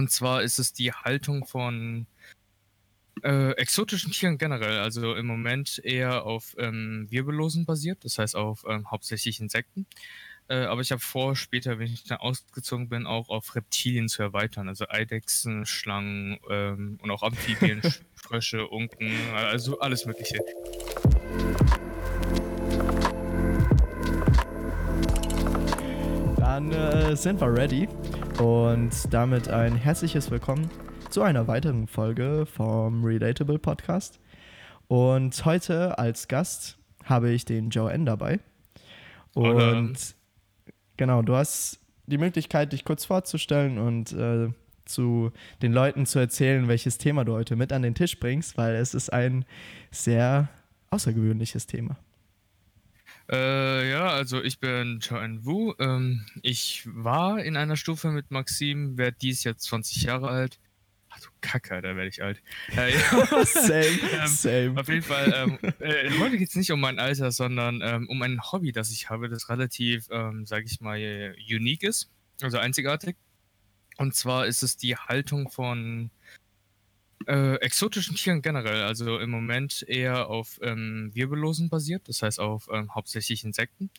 Und zwar ist es die Haltung von äh, exotischen Tieren generell. Also im Moment eher auf ähm, Wirbellosen basiert, das heißt auf ähm, hauptsächlich Insekten. Äh, aber ich habe vor, später, wenn ich dann ausgezogen bin, auch auf Reptilien zu erweitern. Also Eidechsen, Schlangen ähm, und auch Amphibien, Frösche, Unken, also alles Mögliche. Dann äh, sind wir ready und damit ein herzliches Willkommen zu einer weiteren Folge vom Relatable Podcast. Und heute als Gast habe ich den Joe N dabei. Und Hallo. genau, du hast die Möglichkeit, dich kurz vorzustellen und äh, zu den Leuten zu erzählen, welches Thema du heute mit an den Tisch bringst, weil es ist ein sehr außergewöhnliches Thema. Äh, ja, also ich bin Joan Wu. Ähm, ich war in einer Stufe mit Maxim, werde dies jetzt 20 Jahre alt. Ach du Kacke, da werde ich alt. Äh, ja. same, ähm, same. Auf jeden Fall, ähm, äh, heute geht es nicht um mein Alter, sondern ähm, um ein Hobby, das ich habe, das relativ, ähm, sage ich mal, unique ist, also einzigartig. Und zwar ist es die Haltung von äh, exotischen Tieren generell, also im Moment eher auf ähm, Wirbellosen basiert, das heißt auf ähm, hauptsächlich Insekten.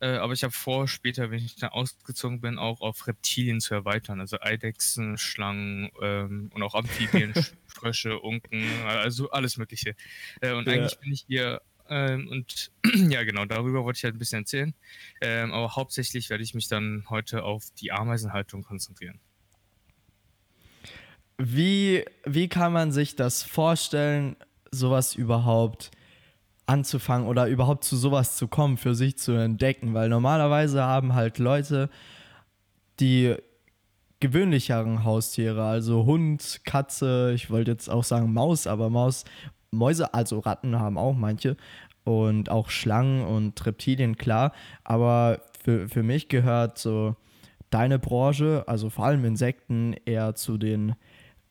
Äh, aber ich habe vor, später, wenn ich dann ausgezogen bin, auch auf Reptilien zu erweitern, also Eidechsen, Schlangen ähm, und auch Amphibien, Frösche, Unken, also alles Mögliche. Äh, und ja. eigentlich bin ich hier ähm, und ja, genau, darüber wollte ich halt ein bisschen erzählen. Ähm, aber hauptsächlich werde ich mich dann heute auf die Ameisenhaltung konzentrieren. Wie, wie kann man sich das vorstellen, sowas überhaupt anzufangen oder überhaupt zu sowas zu kommen, für sich zu entdecken? Weil normalerweise haben halt Leute die gewöhnlicheren Haustiere, also Hund, Katze, ich wollte jetzt auch sagen Maus, aber Maus, Mäuse, also Ratten haben auch manche und auch Schlangen und Reptilien, klar. Aber für, für mich gehört so deine Branche, also vor allem Insekten, eher zu den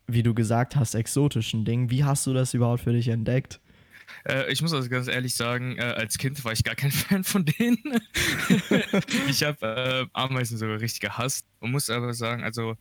wie du gesagt hast, exotischen Dingen. Wie hast du das überhaupt für dich entdeckt? Äh, ich muss also ganz ehrlich sagen, äh, als Kind war ich gar kein Fan von denen. ich habe äh, Ameisen sogar richtig gehasst und muss aber sagen, also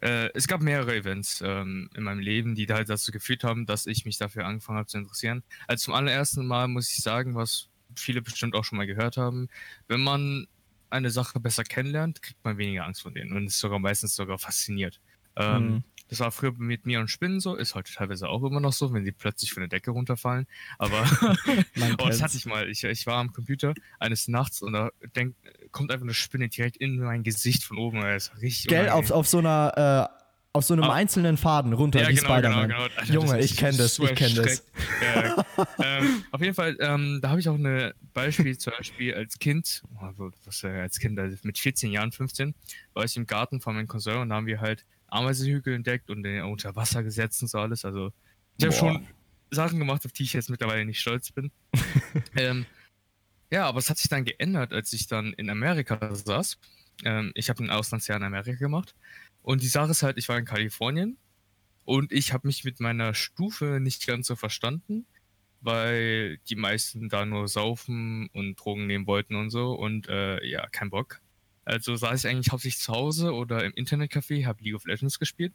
äh, es gab mehrere Events ähm, in meinem Leben, die halt dazu geführt haben, dass ich mich dafür angefangen habe zu interessieren. Also zum allerersten Mal muss ich sagen, was viele bestimmt auch schon mal gehört haben, wenn man eine Sache besser kennenlernt, kriegt man weniger Angst vor denen und ist sogar meistens sogar fasziniert. Ähm, mhm. Das war früher mit mir und Spinnen so, ist heute teilweise auch immer noch so, wenn sie plötzlich von der Decke runterfallen. Aber oh, das hatte ich mal. Ich, ich war am Computer eines Nachts und da denk, kommt einfach eine Spinne direkt in mein Gesicht von oben. Das ist richtig Gell, auf, auf so einer. Äh auf so einem ah. einzelnen Faden runter, ja, wie genau, Spider-Man. Genau, genau. Junge, ich kenne das, ich kenne das. Ja, ähm, auf jeden Fall, ähm, da habe ich auch ein Beispiel, zum Beispiel als Kind, also, was äh, als Kind, also mit 14 Jahren, 15, war ich im Garten von meinem Cousin und da haben wir halt Ameisenhügel entdeckt und den unter Wasser gesetzt und so alles. Also ich habe schon Sachen gemacht, auf die ich jetzt mittlerweile nicht stolz bin. ähm, ja, aber es hat sich dann geändert, als ich dann in Amerika saß. Ähm, ich habe ein Auslandsjahr in Amerika gemacht. Und die Sache ist halt, ich war in Kalifornien und ich habe mich mit meiner Stufe nicht ganz so verstanden, weil die meisten da nur saufen und Drogen nehmen wollten und so. Und äh, ja, kein Bock. Also saß ich eigentlich hauptsächlich zu Hause oder im Internetcafé, habe League of Legends gespielt.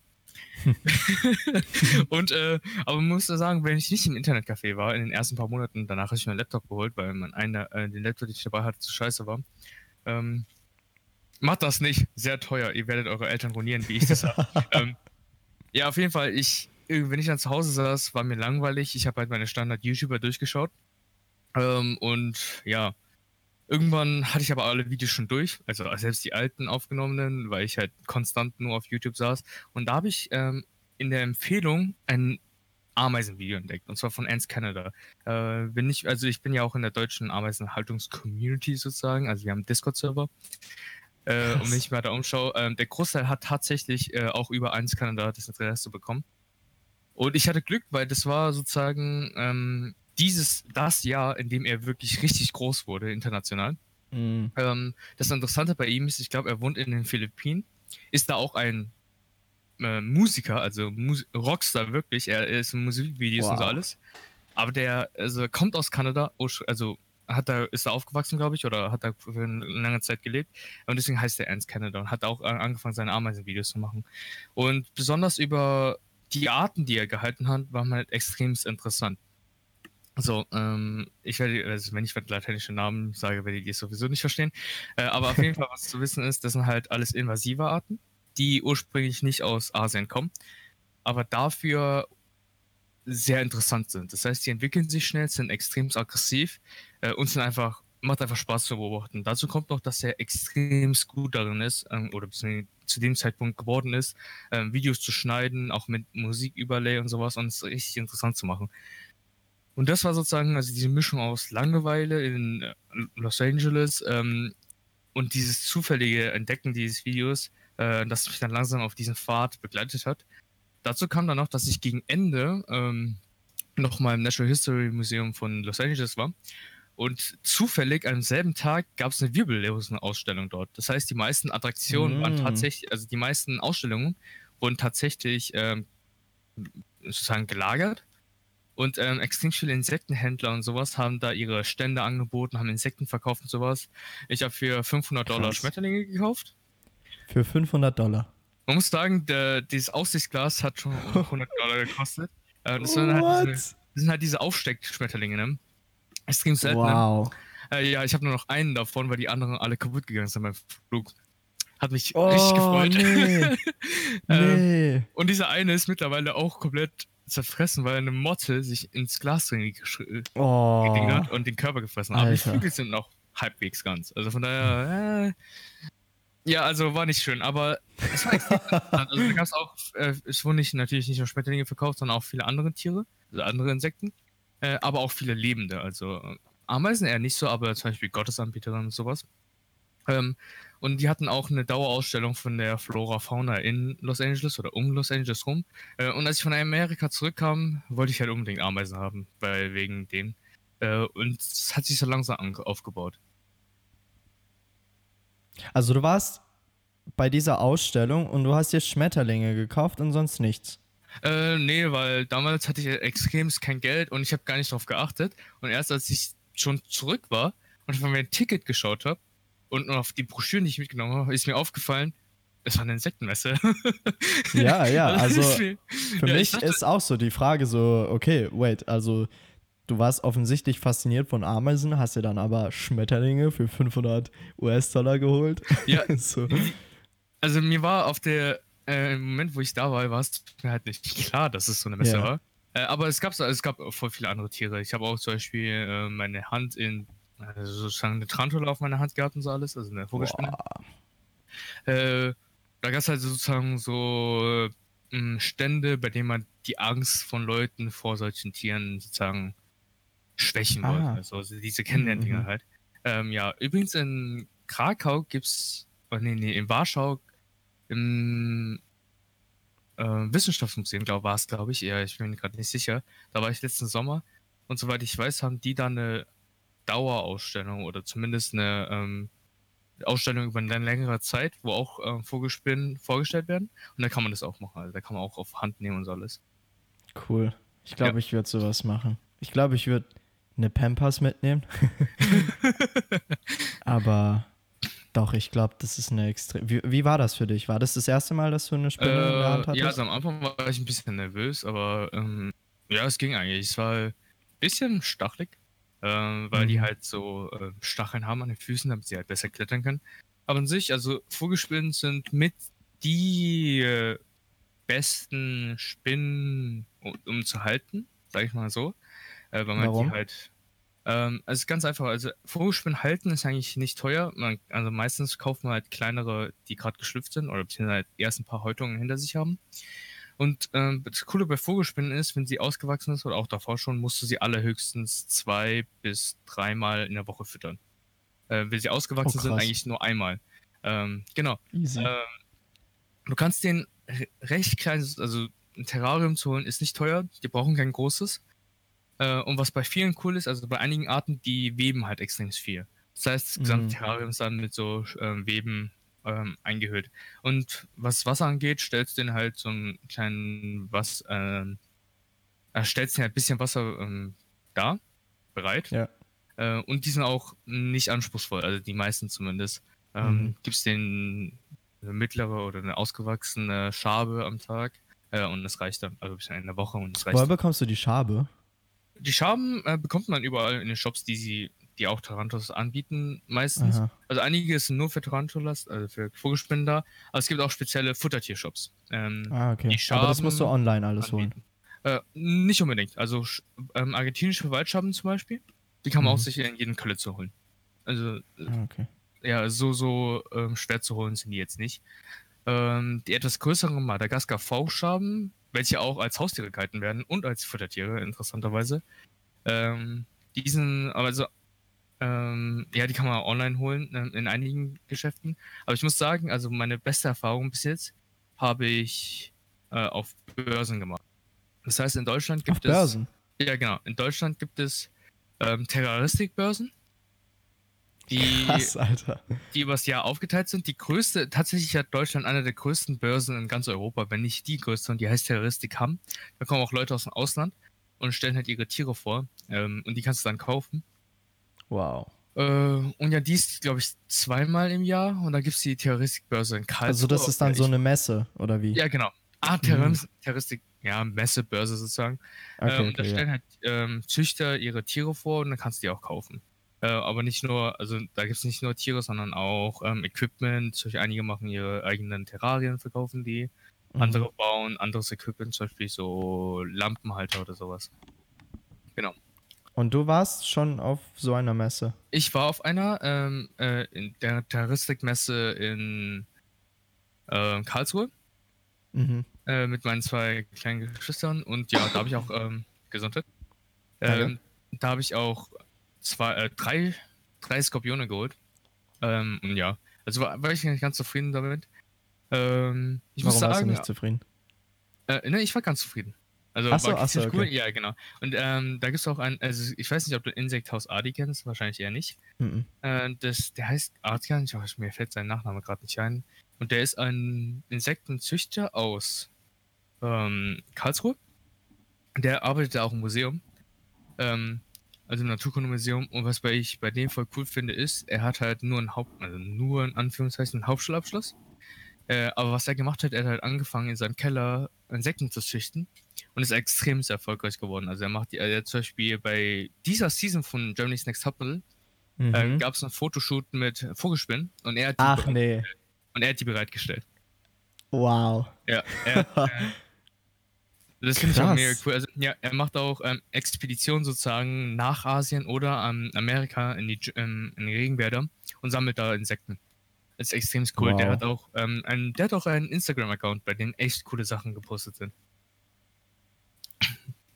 und äh, aber man muss sagen, wenn ich nicht im Internetcafé war, in den ersten paar Monaten, danach habe ich mir einen Laptop geholt, weil mein einer, äh, den Laptop, den ich dabei hatte, zu scheiße war. Ähm, macht das nicht, sehr teuer. Ihr werdet eure Eltern ruinieren, wie ich das habe. ähm, ja, auf jeden Fall, ich, wenn ich dann zu Hause saß, war mir langweilig. Ich habe halt meine Standard-YouTuber durchgeschaut. Ähm, und ja, Irgendwann hatte ich aber alle Videos schon durch, also selbst die alten aufgenommenen, weil ich halt konstant nur auf YouTube saß. Und da habe ich ähm, in der Empfehlung ein Ameisenvideo entdeckt, und zwar von Ants Canada. Äh, bin ich, also ich bin ja auch in der deutschen Ameisenhaltungs-Community sozusagen, also wir haben einen Discord-Server. Äh, und wenn ich mir da umschaue, äh, der Großteil hat tatsächlich äh, auch über Ants Canada das Interesse bekommen. Und ich hatte Glück, weil das war sozusagen ähm, dieses, das Jahr, in dem er wirklich richtig groß wurde, international. Mhm. Ähm, das Interessante bei ihm ist, ich glaube, er wohnt in den Philippinen, ist da auch ein äh, Musiker, also Mus Rockstar wirklich, er ist in Musikvideos wow. und so alles. Aber der also, kommt aus Kanada, also hat da, ist da aufgewachsen, glaube ich, oder hat da für eine lange Zeit gelebt. Und deswegen heißt er Ernst Canada und hat auch angefangen, seine Ameisenvideos zu machen. Und besonders über die Arten, die er gehalten hat, waren halt extremst interessant. So, ähm, ich werde, also wenn ich lateinische Namen sage, werde ich die sowieso nicht verstehen. Äh, aber auf jeden Fall, was zu wissen ist, das sind halt alles invasive Arten, die ursprünglich nicht aus Asien kommen, aber dafür sehr interessant sind. Das heißt, die entwickeln sich schnell, sind extrem aggressiv äh, und sind einfach, macht einfach Spaß zu beobachten. Dazu kommt noch, dass er extrem gut darin ist, ähm, oder zu dem Zeitpunkt geworden ist, ähm, Videos zu schneiden, auch mit Musiküberlay und sowas und es richtig interessant zu machen. Und das war sozusagen also diese Mischung aus Langeweile in äh, Los Angeles ähm, und dieses zufällige Entdecken dieses Videos, äh, das mich dann langsam auf diesen Pfad begleitet hat. Dazu kam dann noch, dass ich gegen Ende ähm, nochmal im Natural History Museum von Los Angeles war. Und zufällig am selben Tag gab es eine Wirbellosen-Ausstellung dort. Das heißt, die meisten Attraktionen mm. waren tatsächlich, also die meisten Ausstellungen wurden tatsächlich ähm, sozusagen gelagert und ähm, extrem viele Insektenhändler und sowas haben da ihre Stände angeboten, haben Insekten verkauft und sowas. Ich habe für 500 Krass. Dollar Schmetterlinge gekauft. Für 500 Dollar? Man muss sagen, der, dieses Aussichtsglas hat schon 100 Dollar gekostet. Äh, das, sind halt diese, das, sind halt diese Aufsteckschmetterlinge, ne? Extrem selten. Ne? Wow. Äh, ja, ich habe nur noch einen davon, weil die anderen alle kaputt gegangen sind beim Flug. Hat mich oh, richtig gefreut. Nee. ähm, nee. Und dieser eine ist mittlerweile auch komplett zerfressen, weil eine Motte sich ins Glas drin oh. hat und den Körper gefressen hat. Aber die Flügel sind noch halbwegs ganz. Also von daher, äh, ja, also war nicht schön, aber es war extrem. Also da gab es auch, äh, es wurden nicht, natürlich nicht nur Schmetterlinge verkauft, sondern auch viele andere Tiere, also andere Insekten, äh, aber auch viele lebende. Also Ameisen eher nicht so, aber zum Beispiel Gottesanbieterinnen und sowas. Ähm, und die hatten auch eine Dauerausstellung von der Flora Fauna in Los Angeles oder um Los Angeles rum. Äh, und als ich von Amerika zurückkam, wollte ich halt unbedingt Ameisen haben, weil wegen denen. Äh, und es hat sich so langsam aufgebaut. Also du warst bei dieser Ausstellung und du hast dir Schmetterlinge gekauft und sonst nichts. Äh, nee, weil damals hatte ich extrem kein Geld und ich habe gar nicht darauf geachtet. Und erst als ich schon zurück war und von mir ein Ticket geschaut habe, und auf die Broschüren, die ich mitgenommen habe, ist mir aufgefallen, es war eine Insektenmesse. ja, ja, also für ja, mich dachte, ist auch so die Frage so, okay, wait, also du warst offensichtlich fasziniert von Ameisen, hast dir dann aber Schmetterlinge für 500 US-Dollar geholt. Ja, so. also mir war auf der, äh, im Moment, wo ich da war, war es mir halt nicht klar, dass es so eine Messe ja. war. Äh, aber es gab, es gab voll viele andere Tiere. Ich habe auch zum Beispiel äh, meine Hand in also sozusagen eine Tarantula auf meiner Hand gehabt und so alles, also eine Vogelspinne. Äh, da gab es halt sozusagen so äh, Stände, bei denen man die Angst von Leuten vor solchen Tieren sozusagen schwächen ah. wollte. Also, diese Kennenlerndinger mhm. halt. Ähm, ja, übrigens in Krakau gibt's, oh nee, nee, in Warschau im äh, Wissenschaftsmuseum, glaube war es, glaube ich, ja, ich bin mir gerade nicht sicher. Da war ich letzten Sommer und soweit ich weiß, haben die da eine Dauerausstellung oder zumindest eine ähm, Ausstellung über eine längere Zeit, wo auch ähm, Vogelspinnen vorgestellt werden. Und da kann man das auch machen. Also da kann man auch auf Hand nehmen und so alles. Cool. Ich glaube, ja. ich würde sowas machen. Ich glaube, ich würde eine Pampers mitnehmen. Aber doch, ich glaube, das ist eine extrem. Wie, wie, war das für dich? War das das erste Mal, dass du eine Spinne äh, in der Hand hattest? Ja, also am Anfang war ich ein bisschen nervös, aber ähm, ja, es ging eigentlich. Es war ein bisschen stachelig, äh, weil mhm. die halt so äh, Stacheln haben an den Füßen, damit sie halt besser klettern können. Aber an sich, also Vogelspinnen sind mit die äh, besten Spinnen, um, um, zu halten, sag ich mal so. Äh, weil man Warum? die halt. Ähm, also ganz einfach, also Vogelspinnen halten ist eigentlich nicht teuer. Man, also meistens kauft man halt kleinere, die gerade geschlüpft sind oder beziehungsweise halt erst ein paar Häutungen hinter sich haben. Und ähm, das Coole bei Vogelspinnen ist, wenn sie ausgewachsen ist oder auch davor schon, musst du sie alle höchstens zwei bis dreimal in der Woche füttern. Äh, wenn sie ausgewachsen oh, sind, eigentlich nur einmal. Ähm, genau. Ähm, du kannst den recht kleines, also ein Terrarium zu holen, ist nicht teuer. Die brauchen kein großes. Äh, und was bei vielen cool ist, also bei einigen Arten, die weben halt extrem viel. Das heißt, das gesamte mm. Terrarium ist dann mit so äh, Weben ähm, eingehüllt. Und was Wasser angeht, stellst du den halt so einen kleinen was, ähm, äh, stellst dir halt ein bisschen Wasser ähm, da, bereit. Ja. Äh, und die sind auch nicht anspruchsvoll, also die meisten zumindest. Ähm, Mhm. Gibt es den eine mittlere oder eine ausgewachsene Schabe am Tag äh, und das reicht dann, also bis in der Woche und das reicht. Woher bekommst du die Schabe? Die Schaben äh, bekommt man überall in den Shops, die sie, die auch Tarantulas anbieten, meistens. Aha. Also einige sind nur für Tarantulas, also für Vogelspinnen da, aber es gibt auch spezielle Futtertiershops. Ähm, Ah, okay. Aber das musst du online alles holen. anbieten. Äh, nicht unbedingt. Also ähm, argentinische Waldschaben zum Beispiel, die kann man Mhm. auch sicher in jedem Kölle zu holen. Also äh, Ah, okay. ja, so, so ähm, schwer zu holen sind die jetzt nicht. Ähm, die etwas größeren Madagaskar V-Schaben, welche auch als Haustiere gehalten werden und als Futtertiere, interessanterweise. Ähm, die sind, aber also, ähm, ja, die kann man online holen ähm, in einigen Geschäften. Aber ich muss sagen, also meine beste Erfahrung bis jetzt habe ich äh, auf Börsen gemacht. Das heißt, in Deutschland gibt Auf es. Börsen. Ja, genau. In Deutschland gibt es ähm, Terroristikbörsen, die, Krass, Alter. die übers Jahr aufgeteilt sind. Die größte, tatsächlich hat Deutschland eine der größten Börsen in ganz Europa, wenn nicht die größte, und die heißt Terroristik Hamm. Da kommen auch Leute aus dem Ausland und stellen halt ihre Tiere vor. Ähm, und die kannst du dann kaufen. Wow. Äh, und ja, die ist, glaube ich, zweimal im Jahr. Und dann gibt es die Terroristikbörse in Karlsruhe. Also das ist dann so eine Messe, oder wie? Ja, genau. Ah, Terroris Terroristik, ja, Messebörse sozusagen. okay, ähm, da okay, ja. stellen halt ähm, Züchter ihre Tiere vor und dann kannst du die auch kaufen. Äh, aber nicht nur, also da gibt es nicht nur Tiere, sondern auch ähm, Equipment. Zum Beispiel einige machen ihre eigenen Terrarien, verkaufen die. Mhm. Andere bauen anderes Equipment, zum Beispiel so Lampenhalter oder sowas. Genau. Und du warst schon auf so einer Messe? Ich war auf einer, ähm, äh, in der Terroristikmesse in äh, Karlsruhe Mhm. äh, mit meinen zwei kleinen Geschwistern und ja, da habe ich auch ähm, Gesundheit. Ähm, da habe ich auch zwei, äh, drei, drei Skorpione geholt. Ähm, und ja, also war, war ich nicht ganz zufrieden damit. Ähm, ich Warum muss warst du sagen, nicht zufrieden? äh, ne, ich war ganz zufrieden. Also Ach so, war ach so, ziemlich cool. okay. Ja, genau. Und ähm, da gibt es auch ein, also ich weiß nicht, ob du Insekthaus Adi kennst, wahrscheinlich eher nicht. Mhm. Äh, das, der heißt Adrian, ich weiß, mir fällt sein Nachname gerade nicht ein. Und der ist ein Insektenzüchter aus ähm, Karlsruhe. Der arbeitet da auch im Museum. Ähm, also im Naturkundemuseum. Und was bei ich bei dem voll cool finde, ist, er hat halt nur ein Haupt, also nur in Anführungszeichen einen Hauptschulabschluss. Äh, aber was er gemacht hat, er hat halt angefangen in seinem Keller Insekten zu züchten und ist extrem erfolgreich geworden. Also er macht die, er hat zum Beispiel bei dieser Season von Germany's Next Topmodel Mhm. äh, gab es einen Fotoshoot mit Vogelspinnen und er hat die, Ach nee. und er hat die bereitgestellt. Wow. Ja, er, äh, das finde ich auch mega cool. Also, ja, er macht auch ähm, Expeditionen sozusagen nach Asien oder ähm, Amerika in die, ähm, in die Regenwälder und sammelt da Insekten. Das ist extrem cool. Der Wow. hat auch ähm, einen, der hat auch einen Instagram-Account, bei dem echt coole Sachen gepostet sind.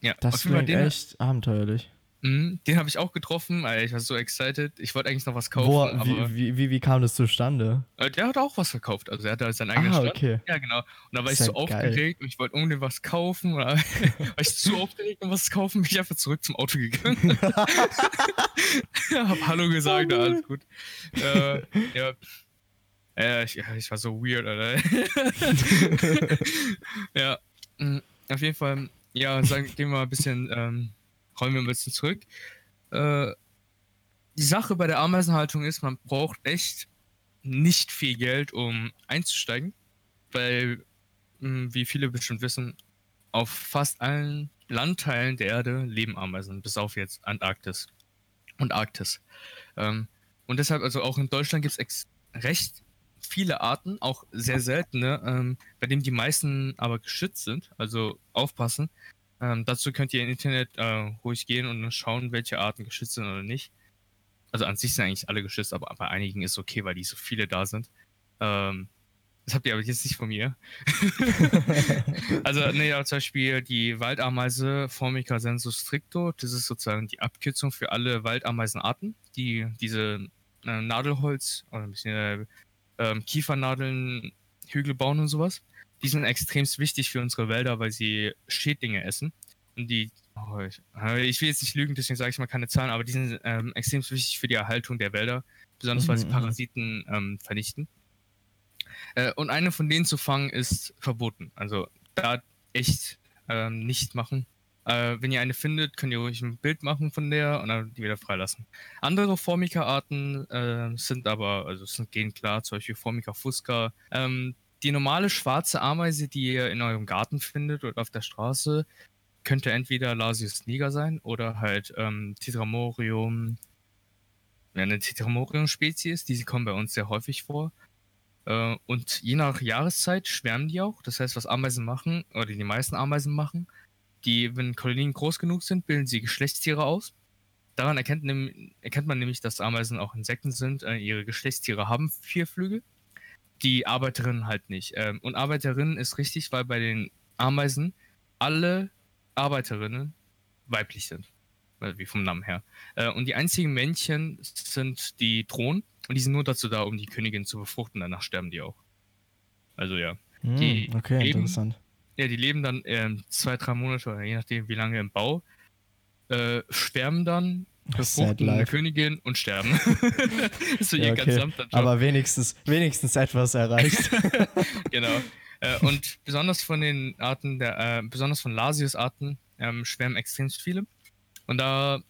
Ja, Das klingt den, echt abenteuerlich. Mhm, den habe ich auch getroffen. Ich war so excited. Ich wollte eigentlich noch was kaufen, aber wie, wie, wie, wie kam das zustande? äh, der hat auch was verkauft. Also er hatte halt seinen eigenen Ah, Stand. okay. Ja, genau. Und da war ich so geil. aufgeregt und ich wollte unbedingt was kaufen. Oder war ich zu aufgeregt, um was zu kaufen, bin ich einfach zurück zum Auto gegangen. hab Hallo gesagt, Oh, alles gut. Äh, ja. Äh, ich, ja, ich war so weird, Alter. ja, mm, auf jeden Fall, ja, sagen, gehen wir mal ein bisschen, ähm, räumen wir ein bisschen zurück. Äh, die Sache bei der Ameisenhaltung ist, man braucht echt nicht viel Geld, um einzusteigen, weil, mh, wie viele bestimmt wissen, auf fast allen Landteilen der Erde leben Ameisen, bis auf jetzt Antarktis und Arktis. Ähm, und deshalb, also auch in Deutschland gibt es recht viele Arten, auch sehr seltene, ähm, bei denen die meisten aber geschützt sind, also aufpassen. Ähm, dazu könnt ihr im Internet äh, ruhig gehen und dann schauen, welche Arten geschützt sind oder nicht. Also an sich sind eigentlich alle geschützt, aber bei einigen ist okay, weil die so viele da sind. Ähm, das habt ihr aber jetzt nicht von mir. also, nee, ja, zum Beispiel die Waldameise Formica sensu stricto, das ist sozusagen die Abkürzung für alle Waldameisenarten, die diese äh, Nadelholz oder ein bisschen äh, ähm, Kiefernadeln, Hügel bauen und sowas. Die sind extrem wichtig für unsere Wälder, weil sie Schädlinge essen. Und die, oh, ich, äh, ich will jetzt nicht lügen, deswegen sage ich mal keine Zahlen, aber die sind ähm, extrem wichtig für die Erhaltung der Wälder, besonders weil sie Mhm, mhm. Parasiten ähm, vernichten. Äh, und eine von denen zu fangen ist verboten. Also da echt ähm, nicht machen. Äh, wenn ihr eine findet, könnt ihr ruhig ein Bild machen von der und dann die wieder freilassen. Andere Formica-Arten äh, sind aber, also sind gehen klar, zum Beispiel Formica fusca. Ähm, die normale schwarze Ameise, die ihr in eurem Garten findet oder auf der Straße, könnte entweder Lasius niger sein oder halt ähm, Tetramorium, eine Tetramorium-Spezies, die kommen bei uns sehr häufig vor. Äh, und je nach Jahreszeit schwärmen die auch. Das heißt, was Ameisen machen, oder die meisten Ameisen machen, die, wenn Kolonien groß genug sind, bilden sie Geschlechtstiere aus. Daran erkennt, erkennt man nämlich, dass Ameisen auch Insekten sind. Äh, ihre Geschlechtstiere haben vier Flügel, die Arbeiterinnen halt nicht. Ähm, und Arbeiterinnen ist richtig, weil bei den Ameisen alle Arbeiterinnen weiblich sind. Also wie vom Namen her. Äh, und die einzigen Männchen sind die Drohnen. Und die sind nur dazu da, um die Königin zu befruchten. Danach sterben die auch. Also ja. Hm, okay, interessant. Ja, die leben dann äh, zwei, drei Monate oder je nachdem, wie lange im Bau. Äh, schwärmen dann, befruchten eine Königin und sterben. so ja, okay. ganz Job. Aber wenigstens, wenigstens etwas erreicht. genau. Äh, und besonders von den Arten, der, äh, besonders von Lasius-Arten, ähm, schwärmen extrem viele. Und da,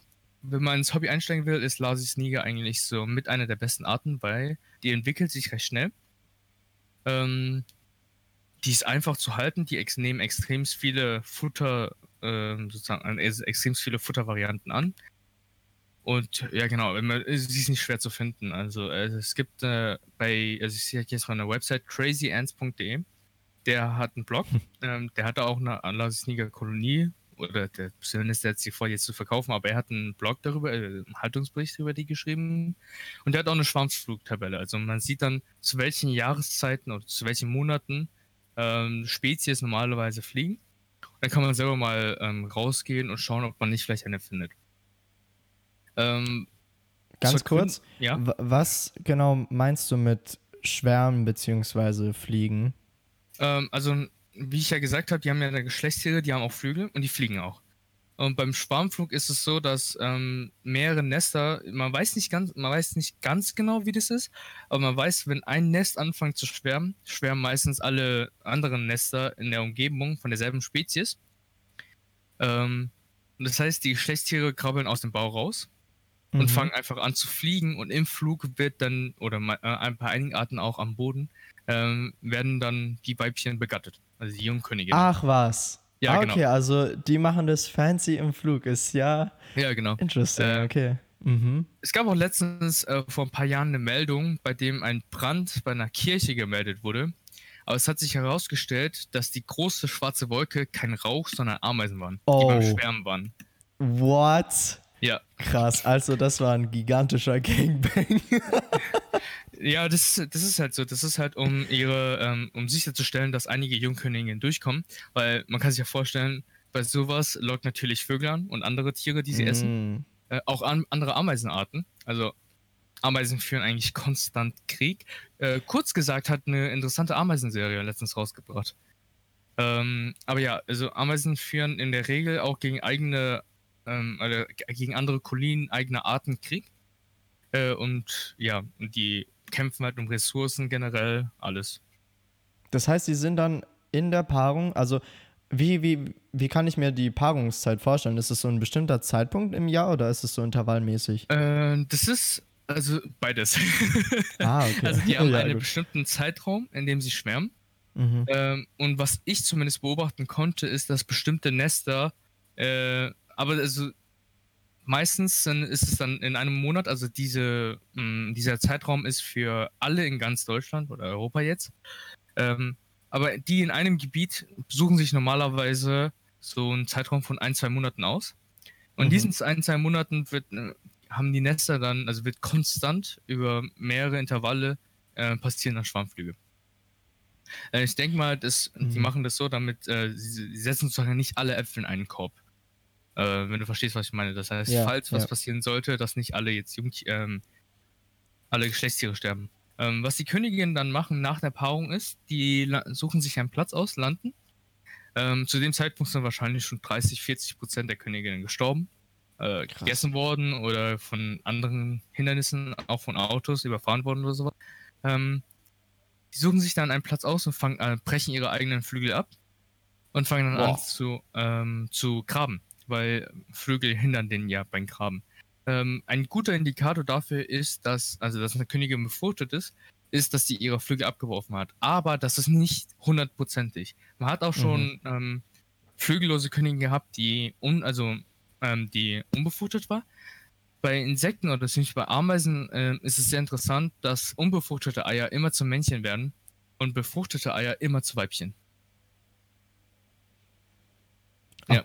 wenn man ins Hobby einsteigen will, ist Lasius niger eigentlich so mit einer der besten Arten, weil die entwickelt sich recht schnell. Ähm, die ist einfach zu halten, die ex nehmen extrem viele Futter, äh, sozusagen, äh, extrem viele Futtervarianten an. Und ja, genau, sie ist nicht schwer zu finden. Also es gibt äh, bei, also ich sehe jetzt mal eine Website, crazyants.de, der hat einen Blog, ähm, der hatte auch eine Anlassniger-Kolonie oder der zumindest der hat sich vor, jetzt zu verkaufen, aber er hat einen Blog darüber, äh, einen Haltungsbericht über die geschrieben und der hat auch eine Schwarmflugtabelle. Also man sieht dann, zu welchen Jahreszeiten oder zu welchen Monaten ähm, Spezies normalerweise fliegen. Dann kann man selber mal ähm, rausgehen und schauen, ob man nicht vielleicht eine findet. Ähm, Ganz kurz, ja? was genau meinst du mit Schwärmen bzw. Fliegen? Ähm, also, wie ich ja gesagt habe, die haben ja eine Geschlechtstiere, die haben auch Flügel und die fliegen auch. Und beim Schwarmflug ist es so, dass ähm, mehrere Nester, man weiß nicht ganz, man weiß nicht ganz genau, wie das ist, aber man weiß, wenn ein Nest anfängt zu schwärmen, schwärmen meistens alle anderen Nester in der Umgebung von derselben Spezies. Ähm, das heißt, die Geschlechtstiere krabbeln aus dem Bau raus mhm. und fangen einfach an zu fliegen und im Flug wird dann, oder äh, ein paar einigen Arten auch am Boden, ähm, werden dann die Weibchen begattet, also die Jungkönigin. Ach was. Ja, ah, genau. okay, also die machen das fancy im Flug, ist ja. Ja, genau. Interesting, äh, okay. Mhm. Es gab auch letztens äh, vor ein paar Jahren eine Meldung, bei dem ein Brand bei einer Kirche gemeldet wurde. Aber es hat sich herausgestellt, dass die große schwarze Wolke kein Rauch, sondern Ameisen waren, oh. die beim oh. Schwärmen waren. What? Ja. Krass, also das war ein gigantischer Gangbang. ja, das, das ist halt so. Das ist halt, um ihre, ähm, um sicherzustellen, dass einige Jungköniginnen durchkommen. Weil man kann sich ja vorstellen, bei sowas lockt natürlich Vögel an und andere Tiere, die sie mm. essen. Äh, auch an, andere Ameisenarten. Also Ameisen führen eigentlich konstant Krieg. Äh, kurz gesagt hat eine interessante Ameisenserie letztens rausgebracht. Ähm, aber ja, also Ameisen führen in der Regel auch gegen eigene ähm, oder gegen andere Kolonien eigener Arten Krieg. Äh, und ja, die kämpfen halt um Ressourcen generell, alles. Das heißt, sie sind dann in der Paarung, also wie, wie, wie kann ich mir die Paarungszeit vorstellen? Ist es so ein bestimmter Zeitpunkt im Jahr oder ist es so intervallmäßig? Äh, das ist also beides. Ah, okay. Also die haben ja, einen gut. bestimmten Zeitraum, in dem sie schwärmen. Mhm. Ähm, und was ich zumindest beobachten konnte, ist, dass bestimmte Nester äh, aber also meistens ist es dann in einem Monat, also diese, mh, mm, dieser Zeitraum ist für alle in ganz Deutschland oder Europa jetzt. Ähm, aber die in einem Gebiet suchen sich normalerweise so einen Zeitraum von ein, zwei Monaten aus. Und mhm. diesen ein, zwei Monaten wird, äh, haben die Nester dann, also wird konstant über mehrere Intervalle äh, passieren dann Schwarmflüge. Äh, ich denke mal, dass, mhm. die machen das so, damit äh, sie, sie setzen sozusagen nicht alle Äpfel in einen Korb. Äh, wenn du verstehst, was ich meine. Das heißt, ja, falls was passieren sollte, dass nicht alle jetzt Jung ähm, alle Geschlechtstiere sterben. Ähm, was die Königinnen dann machen nach der Paarung ist, die suchen sich einen Platz aus, landen. Ähm, zu dem Zeitpunkt sind wahrscheinlich schon 30, 40 Prozent der Königinnen gestorben, äh, gegessen worden oder von anderen Hindernissen, auch von Autos, überfahren worden oder sowas. Ähm, die suchen sich dann einen Platz aus und fangen, äh, brechen ihre eigenen Flügel ab und fangen dann Boah. an zu, ähm, zu graben, weil Flügel hindern den ja beim Graben. Ähm, ein guter Indikator dafür ist, dass, also dass eine Königin befruchtet ist, ist, dass sie ihre Flügel abgeworfen hat. Aber das ist nicht hundertprozentig. Man hat auch schon ähm, flügellose Königinnen gehabt, die un, also ähm, die unbefruchtet war. Bei Insekten oder ziemlich bei Ameisen ähm, ist es sehr interessant, dass unbefruchtete Eier immer zu Männchen werden und befruchtete Eier immer zu Weibchen. Ja.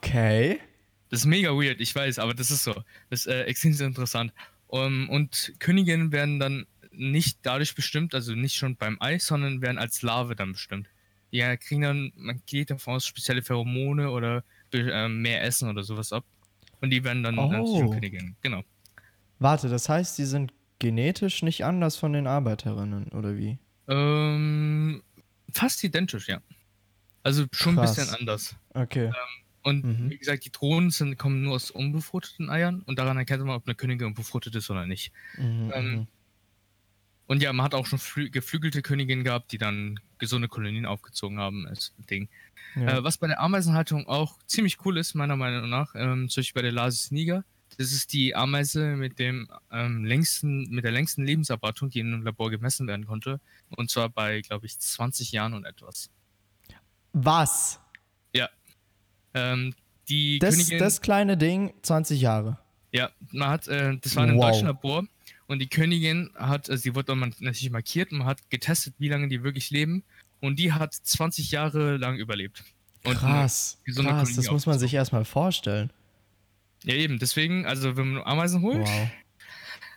Das ist mega weird, ich weiß, aber das ist so. Das ist äh, extrem interessant. Um, und Königinnen werden dann nicht dadurch bestimmt, also nicht schon beim Ei, sondern werden als Larve dann bestimmt. Die kriegen dann, man geht davon aus, spezielle Pheromone oder äh, mehr Essen oder sowas ab. Und die werden dann äh, zu Oh. den Königinnen. Genau. Warte, das heißt, die sind genetisch nicht anders von den Arbeiterinnen, oder wie? Ähm, fast identisch, ja. Also schon ein Krass. bisschen anders. Okay. Und Mhm. wie gesagt, die Drohnen sind, kommen nur aus unbefruchteten Eiern und daran erkennt man, ob eine Königin befruchtet ist oder nicht. Mhm, Ähm, mhm. Und ja, man hat auch schon flü geflügelte Königinnen gehabt, die dann gesunde Kolonien aufgezogen haben als Ding. Ja. Äh, was bei der Ameisenhaltung auch ziemlich cool ist, meiner Meinung nach, ähm, zum Beispiel bei der Lasis niger, das ist die Ameise mit dem ähm, längsten, mit der längsten Lebenserwartung, die in einem Labor gemessen werden konnte. Und zwar bei, glaube ich, 20 Jahren und etwas. Was? Ähm, die Das, Königin, das kleine Ding, 20 Jahre. ja, man hat, äh, das war in einem Wow. deutschen Labor und die Königin hat, also sie wurde dann natürlich markiert und man hat getestet, wie lange die wirklich leben. Und die hat 20 Jahre lang überlebt. Und Krass. Krass, Kolonie das muss man sich erstmal vorstellen. Ja, eben, deswegen, also wenn man Ameisen holt, Wow.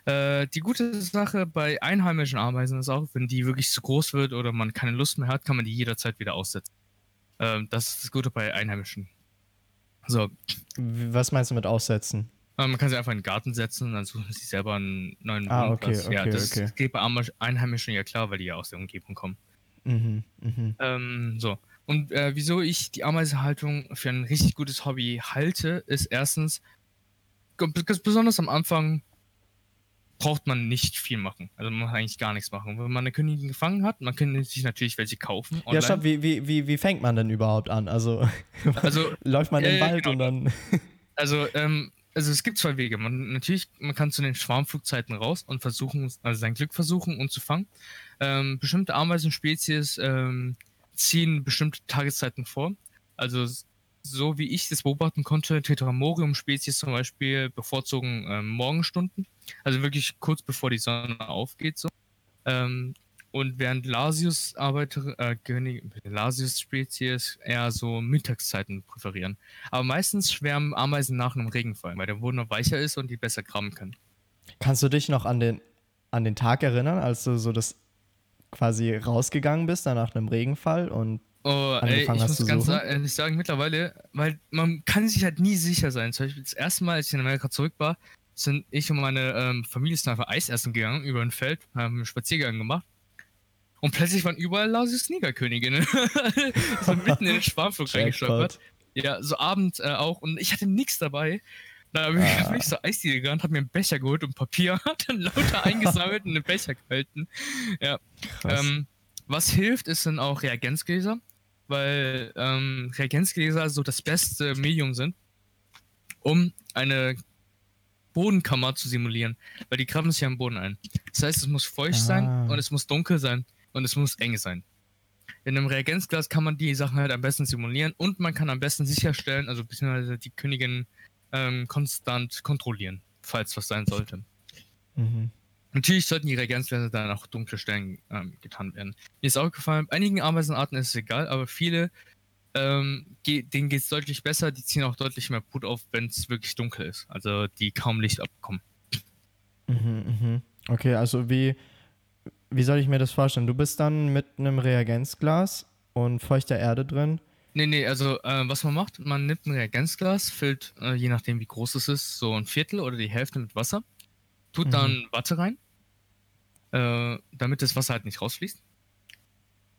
Äh, die gute Sache bei einheimischen Ameisen ist auch, wenn die wirklich zu groß wird oder man keine Lust mehr hat, kann man die jederzeit wieder aussetzen. Ähm, das ist das Gute bei einheimischen. So, Was meinst du mit aussetzen? äh, man kann sie einfach in den Garten setzen, dann suchen sie selber einen neuen Ah, okay, Wohnplatz. ja, okay, das okay. geht bei Einheimischen ja klar, weil die ja aus der Umgebung kommen. Mhm, mhm. Ähm, so. Und äh, wieso ich die Ameisenhaltung für ein richtig gutes Hobby halte, ist erstens, g- besonders am Anfang braucht man nicht viel machen. Also man muss eigentlich gar nichts machen. Wenn man eine Königin gefangen hat, man kann sich natürlich welche kaufen. Ja, online. stopp, wie, wie, wie, wie fängt man denn überhaupt an? Also, Also, läuft man in den äh, Wald genau. und dann. also, ähm, also es gibt zwei Wege. Man natürlich, man kann zu den Schwarmflugzeiten raus und versuchen, also sein Glück versuchen und zu fangen. Ähm, bestimmte Ameisenspezies ähm, ziehen bestimmte Tageszeiten vor. Also so wie ich das beobachten konnte, Tetramorium-Spezies zum Beispiel bevorzugen ähm, Morgenstunden, also wirklich kurz bevor die Sonne aufgeht. So. Ähm, und während Lasius-Arbeiter, äh, König- Lasius-Spezies eher so Mittagszeiten präferieren. Aber meistens schwärmen Ameisen nach einem Regenfall, weil der Boden noch weicher ist und die besser graben können. Kannst du dich noch an den, an den Tag erinnern, als du so das quasi rausgegangen bist, dann nach einem Regenfall und Oh, ey, ich muss ganz sa- ehrlich sagen, mittlerweile, weil man kann sich halt nie sicher sein. Zum Beispiel das erste Mal, als ich in Amerika zurück war, sind ich und meine ähm, Familie sind einfach Eis essen gegangen über ein Feld, haben einen Spaziergang gemacht. Und plötzlich waren überall Lasius Negerköniginnen. so mitten in den Schwarmflug reingestolpert. Ja, so abends äh, auch. Und ich hatte nichts dabei. Da bin ich, Ah. zur Eisdiele gegangen, hab mir einen Becher geholt und Papier, hat dann lauter eingesammelt und einen Becher gehalten. Ja. Ähm, was hilft, ist dann auch Reagenzgläser, weil ähm, Reagenzgläser so das beste Medium sind, um eine Bodenkammer zu simulieren, weil die graben sich ja im Boden ein. Das heißt, es muss feucht Ah. sein und es muss dunkel sein und es muss eng sein. In einem Reagenzglas kann man die Sachen halt am besten simulieren und man kann am besten sicherstellen, also beziehungsweise die Königin ähm, konstant kontrollieren, falls was sein sollte. Mhm. Natürlich sollten die Reagenzgläser dann auch dunkle Stellen ähm, getan werden. Mir ist auch gefallen, bei einigen Ameisenarten ist es egal, aber viele, ähm, ge denen geht es deutlich besser, die ziehen auch deutlich mehr Brut auf, wenn es wirklich dunkel ist. Also die kaum Licht abbekommen. Mhm, mhm. Okay, also wie, wie soll ich mir das vorstellen? Du bist dann mit einem Reagenzglas und feuchter Erde drin. Nee, nee, also äh, was man macht, man nimmt ein Reagenzglas, füllt, äh, je nachdem wie groß es ist, so ein Viertel oder die Hälfte mit Wasser, tut Mhm. dann Watte rein, äh, damit das Wasser halt nicht rausfließt.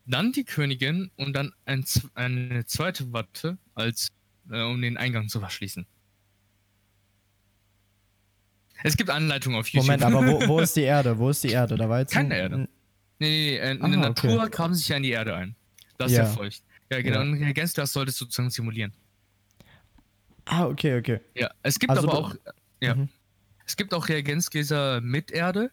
Dann die Königin und dann ein, eine zweite Watte, als, äh, um den Eingang zu verschließen. Es gibt Anleitungen auf YouTube. Moment, aber wo, wo ist die Erde? Wo ist die Erde? Da war jetzt Keine ein, Erde. Nee, nee, nee, in, in Ah, der okay. Natur graben sie sich ja in die Erde ein. Das ist Ja. ja feucht. Ja, genau. Ja. Ein Reagenzglas solltest du sozusagen simulieren. Ah, okay, okay. Ja, es gibt Also aber auch, ja, Mhm. es gibt auch Reagenzgläser mit Erde.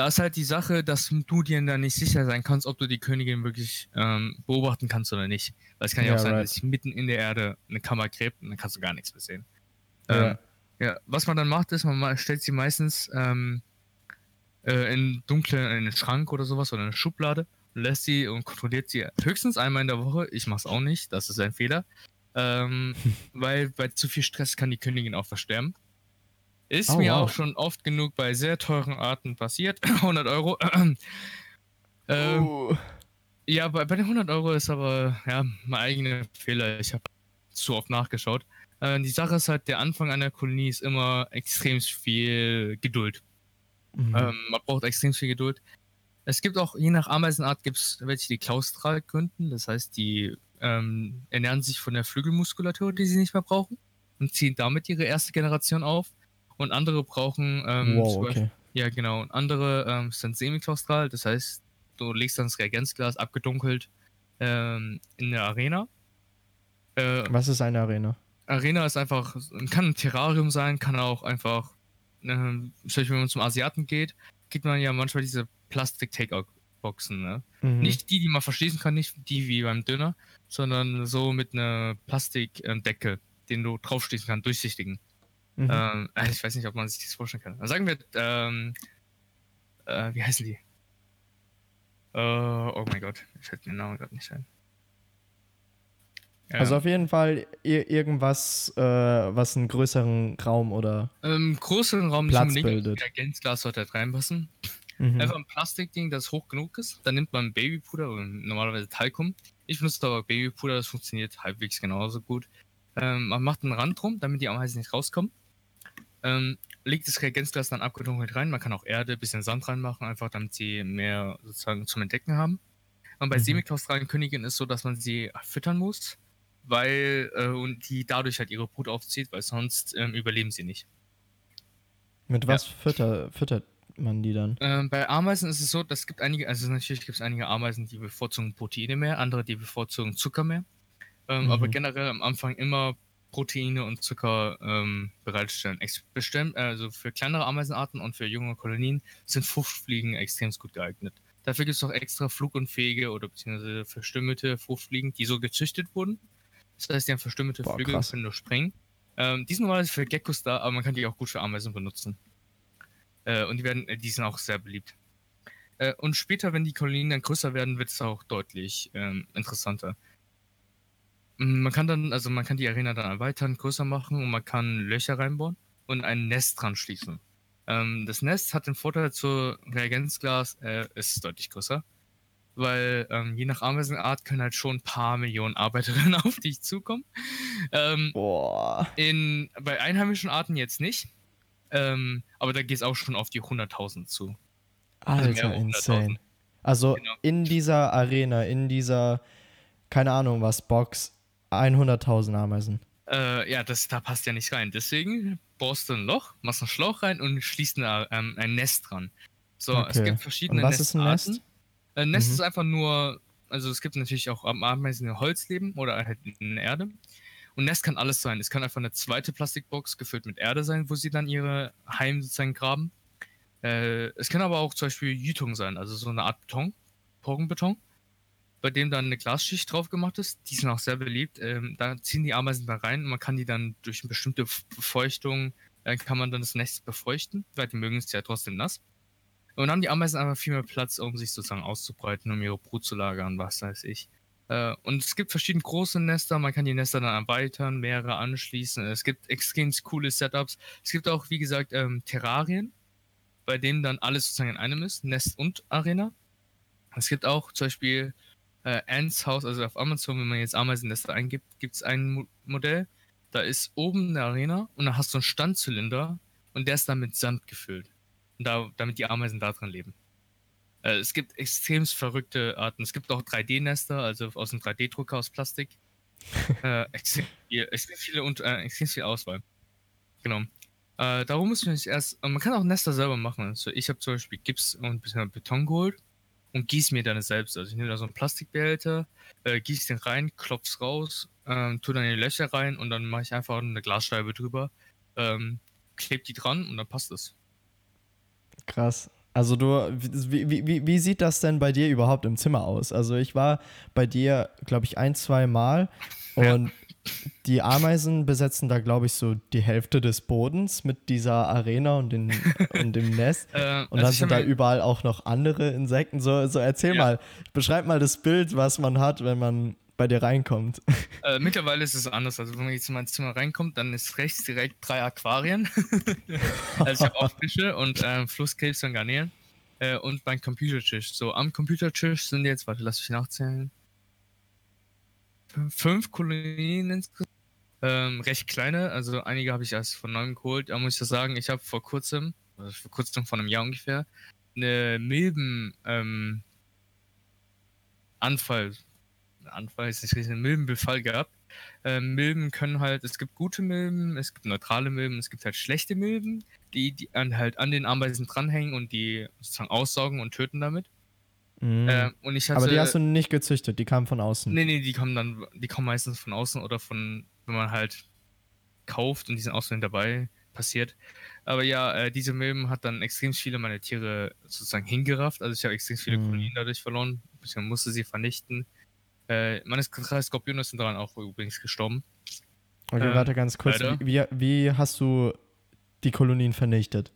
Da ist halt die Sache, dass du dir da nicht sicher sein kannst, ob du die Königin wirklich ähm, beobachten kannst oder nicht. Weil es kann ja, Ja, auch sein, right. dass sich mitten in der Erde eine Kammer gräbt und dann kannst du gar nichts mehr sehen. Ja. Ähm, ja, was man dann macht, ist, man ma- stellt sie meistens ähm, äh, in dunklen, in einen Schrank oder sowas oder in eine Schublade und lässt sie und kontrolliert sie höchstens einmal in der Woche. Ich mach's auch nicht, das ist ein Fehler. Ähm, weil bei zu viel Stress kann die Königin auch versterben. Ist Oh, mir wow. auch schon oft genug bei sehr teuren Arten passiert. 100 Euro. ähm, Oh. ja, bei, bei den 100 Euro ist aber ja mein eigener Fehler. Ich habe zu oft nachgeschaut. Äh, die Sache ist halt, der Anfang einer Kolonie ist immer extrem viel Geduld. Mhm. Ähm, man braucht extrem viel Geduld. Es gibt auch, je nach Ameisenart, gibt es welche, die klaustral gründen. Das heißt, die ähm, ernähren sich von der Flügelmuskulatur, die sie nicht mehr brauchen und ziehen damit ihre erste Generation auf. Und andere brauchen ähm, wow, Beispiel- okay. ja, genau. Und andere ähm, sind semiklaustral, das heißt, du legst dann das Reagenzglas abgedunkelt ähm, in der Arena. Äh, Was ist eine Arena? Arena ist einfach, kann ein Terrarium sein, kann auch einfach, ähm, wenn man zum Asiaten geht, kriegt man ja manchmal diese Plastik-Takeout-Boxen, ne? Mhm. Nicht die, die man verschließen kann, nicht die wie beim Döner, sondern so mit einer Plastikdeckel, den du draufschließen kannst, durchsichtigen. Mhm. Ähm, äh, ich weiß nicht, ob man sich das vorstellen kann. Sagen wir, ähm, äh, wie heißen die? Äh, oh mein Gott, ich fällt mir den Namen gerade nicht ein. Also Ähm, auf jeden Fall ir irgendwas, äh, was einen größeren Raum oder. ähm, größeren Raum nicht Platz unbedingt, bildet. Reagenzglas sollte halt reinpassen. Mhm. Einfach ein Plastikding, das hoch genug ist. Dann nimmt man Babypuder normalerweise Talkum. Ich benutze aber Babypuder, das funktioniert halbwegs genauso gut. Ähm, man macht einen Rand drum, damit die Ameisen nicht rauskommen. Ähm, legt das Reagenzglas dann abgedunkelt rein. Man kann auch Erde, bisschen Sand reinmachen, einfach damit sie mehr sozusagen zum Entdecken haben. Und bei Mhm. semiklaustralen Königinnen ist so, dass man sie füttern muss, weil äh, und die dadurch halt ihre Brut aufzieht, weil sonst ähm, überleben sie nicht. Mit was fütter, füttert man die dann? Ähm, bei Ameisen ist es so, dass es gibt einige, also natürlich gibt es einige Ameisen, die bevorzugen Proteine mehr, andere, die bevorzugen Zucker mehr. Ähm, Mhm. Aber generell am Anfang immer Proteine und Zucker ähm, bereitstellen. Bestimmt, also für kleinere Ameisenarten und für junge Kolonien sind Fruchtfliegen extrem gut geeignet. Dafür gibt es auch extra flugunfähige oder beziehungsweise verstümmelte Fruchtfliegen, die so gezüchtet wurden. Das heißt, die haben verstümmelte Boah, Flügel und können nur springen. Ähm, die sind normalerweise für Geckos da, aber man kann die auch gut für Ameisen benutzen. Äh, und die werden, äh, die sind auch sehr beliebt. Äh, und später, wenn die Kolonien dann größer werden, wird es auch deutlich ähm, interessanter. Mm, Man kann dann, also man kann die Arena dann erweitern, größer machen und man kann Löcher reinbauen und ein Nest dran schließen. Ähm, das Nest hat den Vorteil zu Reagenzglas, äh, es ist deutlich größer. Weil ähm, je nach Ameisenart können halt schon ein paar Millionen Arbeiterinnen auf dich zukommen. Ähm, Boah. in, bei einheimischen Arten jetzt nicht. Ähm, aber da geht es auch schon auf die 100.000 zu. Also Alter, mehrere insane. Also Genau. in dieser Arena, in dieser, keine Ahnung was, Box, 100.000 Ameisen. Äh, ja, das da passt ja nicht rein. Deswegen bohrst du ein Loch, machst einen Schlauch rein und schließt eine, ähm, ein Nest dran. So, es Okay. gibt verschiedene Und was ist ein Nestarten. Nest? Ein Nest Mhm. ist einfach nur, also es gibt natürlich auch Ameisen, die in Holz leben oder halt in der Erde. Und Nest kann alles sein. Es kann einfach eine zweite Plastikbox gefüllt mit Erde sein, wo sie dann ihre Heim sozusagen graben. Äh, es kann aber auch zum Beispiel Jütung sein, also so eine Art Beton, Porgenbeton, bei dem dann eine Glasschicht drauf gemacht ist. Die sind auch sehr beliebt. Ähm, da ziehen die Ameisen da rein und man kann die dann durch eine bestimmte Befeuchtung, äh, kann man dann das Nest befeuchten, weil die mögen es ja trotzdem nass. Und dann haben die Ameisen einfach viel mehr Platz, um sich sozusagen auszubreiten, um ihre Brut zu lagern, was weiß ich. Äh, und es gibt verschiedene große Nester, man kann die Nester dann erweitern, mehrere anschließen. Es gibt extrem coole Setups. Es gibt auch, wie gesagt, ähm, Terrarien, bei denen dann alles sozusagen in einem ist, Nest und Arena. Es gibt auch zum Beispiel äh, Ants House, also auf Amazon, wenn man jetzt Ameisennester eingibt, gibt es ein Mo Modell, da ist oben eine Arena und da hast du einen Standzylinder und der ist dann mit Sand gefüllt. Und da, damit die Ameisen da drin leben. Äh, es gibt extrem verrückte Arten. Es gibt auch 3D-Nester, also aus dem 3D-Drucker aus Plastik. äh, extrem, viel, extrem, viele und äh, extrem viel Auswahl. Genau. Äh, darum muss man sich erst. Man kann auch Nester selber machen. Also ich habe zum Beispiel Gips und ein bisschen Beton geholt und gieße mir dann selbst. Also ich nehme da so einen Plastikbehälter, äh, gieße den rein, klopf's raus, ähm, tue dann in die Löcher rein und dann mache ich einfach eine Glasscheibe drüber, ähm, klebe die dran und dann passt es. Krass. Also du, wie, wie, wie sieht das denn bei dir überhaupt im Zimmer aus? Also ich war bei dir, glaube ich, ein, zwei Mal und ja. Die Ameisen besetzen da, glaube ich, so die Hälfte des Bodens mit dieser Arena und, den, und dem Nest. Äh, und also dann sind da überall auch noch andere Insekten. So, so erzähl ja. mal, beschreib mal das Bild, was man hat, wenn man bei dir reinkommt. Äh, mittlerweile ist es anders. Also wenn man jetzt in mein Zimmer reinkommt, dann ist rechts direkt drei Aquarien. also ich habe auch Fische und äh, Flusskrebs und Garnelen. Äh, und mein Computertisch. So am Computertisch sind jetzt, warte, lass mich nachzählen. Fünf Kolonien insgesamt. Ähm, recht kleine, also einige habe ich erst von neuem geholt. Da muss ich sagen, ich habe vor kurzem, also vor kurzem, von einem Jahr ungefähr, eine Milben ähm, Anfall Anfall ist nicht richtig, einen Milbenbefall gehabt. Ähm, Milben können halt, es gibt gute Milben, es gibt neutrale Milben, es gibt halt schlechte Milben, die, die halt an den Ameisen dranhängen und die sozusagen aussaugen und töten damit. Mhm. Äh, und ich hatte, Aber die hast du nicht gezüchtet, die kamen von außen. Nee, nee, die kommen dann, die kommen meistens von außen oder von, wenn man halt kauft und die sind außen dabei, passiert. Aber ja, äh, diese Milben hat dann extrem viele meiner Tiere sozusagen hingerafft. Also ich habe extrem viele mhm. Kolonien dadurch verloren. Ich musste sie vernichten. Äh, meine drei Skorpione sind daran auch übrigens gestorben. Okay, ähm, warte ganz kurz. Wie, wie, hast du die Kolonien vernichtet?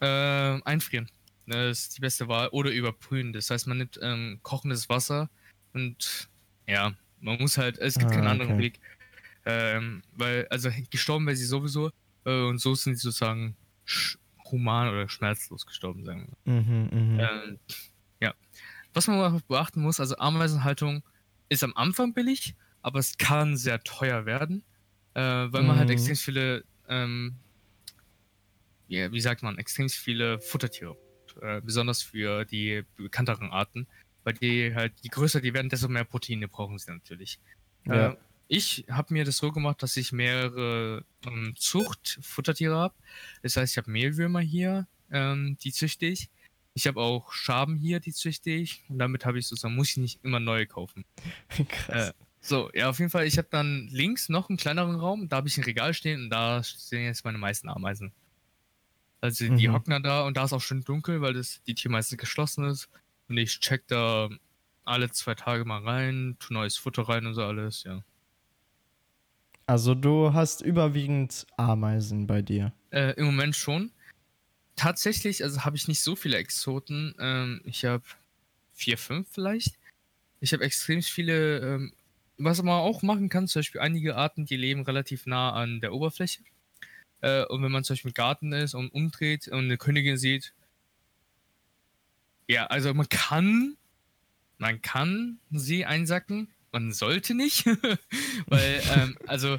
Äh, einfrieren. Das ist die beste Wahl. Oder überbrühen. Das heißt, man nimmt ähm, kochendes Wasser und ja, man muss halt, es gibt ah, keinen anderen Weg. Ähm, weil, also gestorben wäre sie sowieso äh, und so sind sie sozusagen human oder schmerzlos gestorben, sagen wir. Mhm, mh. ähm, ja. Was man beachten muss, also Ameisenhaltung ist am Anfang billig, aber es kann sehr teuer werden, äh, weil man halt mhm. extrem viele, ähm, ja, wie sagt man, extrem viele Futtertiere, äh, besonders für die bekannteren Arten, weil die halt, je größer die werden, desto mehr Proteine brauchen sie natürlich. Ja. Äh, ich habe mir das so gemacht, dass ich mehrere ähm, Zucht-Futtertiere habe. Das heißt, ich habe Mehlwürmer hier, ähm, die züchte ich. Ich habe auch Schaben hier, die züchte ich. Und damit habe ich sozusagen, muss ich nicht immer neue kaufen. Krass. Äh, so, ja, auf jeden Fall, ich habe dann links noch einen kleineren Raum, da habe ich ein Regal stehen und da stehen jetzt meine meisten Ameisen. Also die mhm. hocken da und da ist auch schön dunkel, weil das die Tür meistens geschlossen ist. Und ich check da alle zwei Tage mal rein, tu neues Futter rein und so alles, ja. Also du hast überwiegend Ameisen bei dir? Äh, Im Moment schon tatsächlich, also habe ich nicht so viele Exoten. Ähm, ich habe vier, fünf vielleicht. Ich habe extrem viele, ähm, was man auch machen kann, zum Beispiel einige Arten, die leben relativ nah an der Oberfläche. Äh, und wenn man zum Beispiel im Garten ist und umdreht und eine Königin sieht, ja, also man kann, man kann sie einsacken, man sollte nicht, weil, ähm, also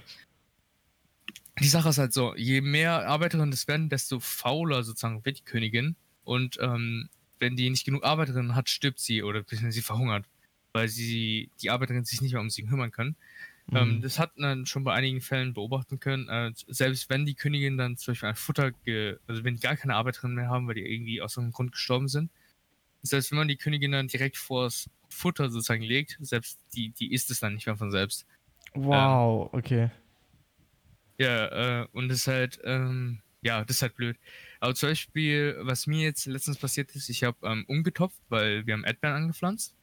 die Sache ist halt so, je mehr Arbeiterinnen es werden, desto fauler sozusagen wird die Königin. Und ähm, wenn die nicht genug Arbeiterinnen hat, stirbt sie oder sie verhungert, weil sie die Arbeiterinnen sich nicht mehr um sie kümmern können. Ähm, mhm. Das hat man schon bei einigen Fällen beobachten können. Äh, selbst wenn die Königin dann zum Beispiel ein Futter, also wenn die gar keine Arbeiterinnen mehr haben, weil die irgendwie aus irgendeinem Grund gestorben sind. Selbst wenn man die Königin dann direkt vors Futter sozusagen legt, selbst die, die isst es dann nicht mehr von selbst. Wow, ähm, okay. Ja, äh, und das ist halt, ähm, ja, das ist halt blöd. Aber zum Beispiel, was mir jetzt letztens passiert ist, ich habe ähm, umgetopft, weil wir haben Erdbeeren angepflanzt.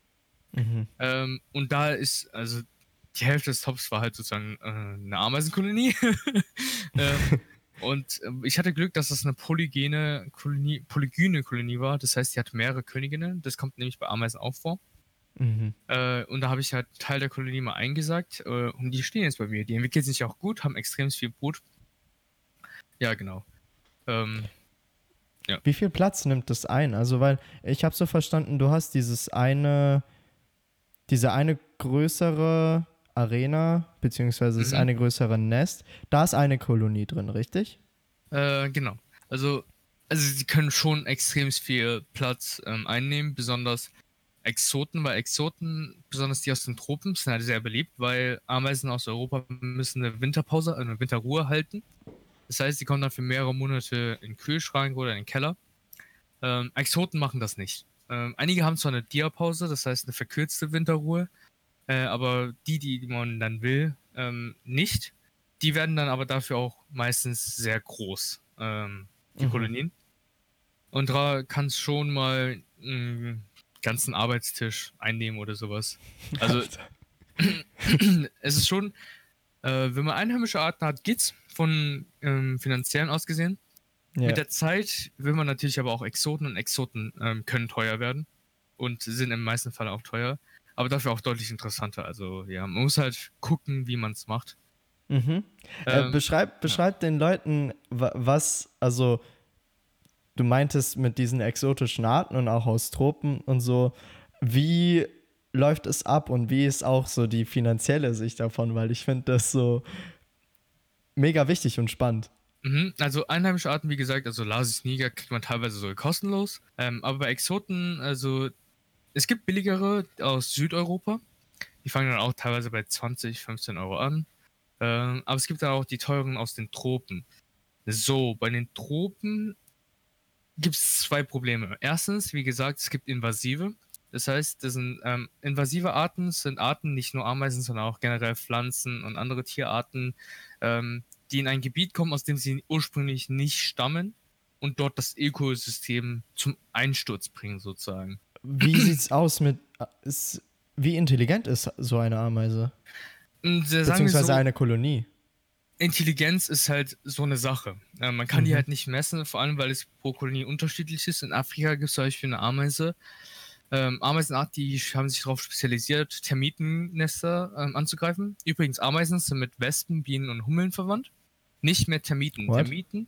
Mhm. Ähm, und da ist, also die Hälfte des Tops war halt sozusagen äh, eine Ameisenkolonie. ähm, und äh, ich hatte Glück, dass das eine polygene Kolonie, polygyne Kolonie war. Das heißt, die hat mehrere Königinnen. Das kommt nämlich bei Ameisen auch vor. Mhm. Äh, und da habe ich halt Teil der Kolonie mal eingesagt äh, und die stehen jetzt bei mir. Die entwickeln sich auch gut, haben extrem viel Brut. Ja, genau. Ähm, ja. Wie viel Platz nimmt das ein? Also, weil ich habe so verstanden, du hast dieses eine, diese eine größere Arena, beziehungsweise das mhm. eine größere Nest. Da ist eine Kolonie drin, richtig? Äh, genau. Also, also sie können schon extrem viel Platz ähm, einnehmen, besonders Exoten, weil Exoten, besonders die aus den Tropen, sind halt sehr beliebt, weil Ameisen aus Europa müssen eine Winterpause, eine Winterruhe halten. Das heißt, sie kommen dann für mehrere Monate in den Kühlschrank oder in den Keller. Ähm, Exoten machen das nicht. Ähm, einige haben zwar eine Diapause, das heißt eine verkürzte Winterruhe, äh, aber die, die man dann will, ähm, nicht. Die werden dann aber dafür auch meistens sehr groß, ähm, die Mhm. Kolonien. Und da kann es schon mal einen ganzen Arbeitstisch einnehmen oder sowas. Also es ist schon, äh, wenn man einheimische Arten hat, geht's von ähm, finanziellen aus gesehen. ja. Mit der Zeit will man natürlich aber auch Exoten und Exoten ähm, können teuer werden und sind im meisten Fall auch teuer, aber dafür auch deutlich interessanter. Also ja, man muss halt gucken, wie man es macht. Mhm. Äh, Ähm, beschreib beschreib den Leuten, wa- was, also du meintest mit diesen exotischen Arten und auch aus Tropen und so, wie läuft es ab und wie ist auch so die finanzielle Sicht davon, weil ich finde das so mega wichtig und spannend. Mhm, Also einheimische Arten, wie gesagt, also Lasis Niger kriegt man teilweise sogar kostenlos. Ähm, aber bei Exoten, also es gibt billigere aus Südeuropa. Die fangen dann auch teilweise bei 20, 15 Euro an. Ähm, aber es gibt dann auch die teuren aus den Tropen. So, bei den Tropen gibt es zwei Probleme. Erstens, wie gesagt, es gibt invasive. Das heißt, das sind ähm, invasive Arten, sind Arten, nicht nur Ameisen, sondern auch generell Pflanzen und andere Tierarten, ähm, die in ein Gebiet kommen, aus dem sie ursprünglich nicht stammen und dort das Ökosystem zum Einsturz bringen, sozusagen. Wie sieht's aus mit, ist, wie intelligent ist so eine Ameise? Äh, wir Beziehungsweise so, eine Kolonie. Intelligenz ist halt so eine Sache. Äh, man kann die Mhm. halt nicht messen, vor allem weil es pro Kolonie unterschiedlich ist. In Afrika gibt es zum Beispiel eine Ameise. Ähm, Ameisenart, die haben sich darauf spezialisiert, Termitennester ähm, anzugreifen. Übrigens, Ameisen sind mit Wespen, Bienen und Hummeln verwandt. Nicht mehr Termiten. What? Termiten.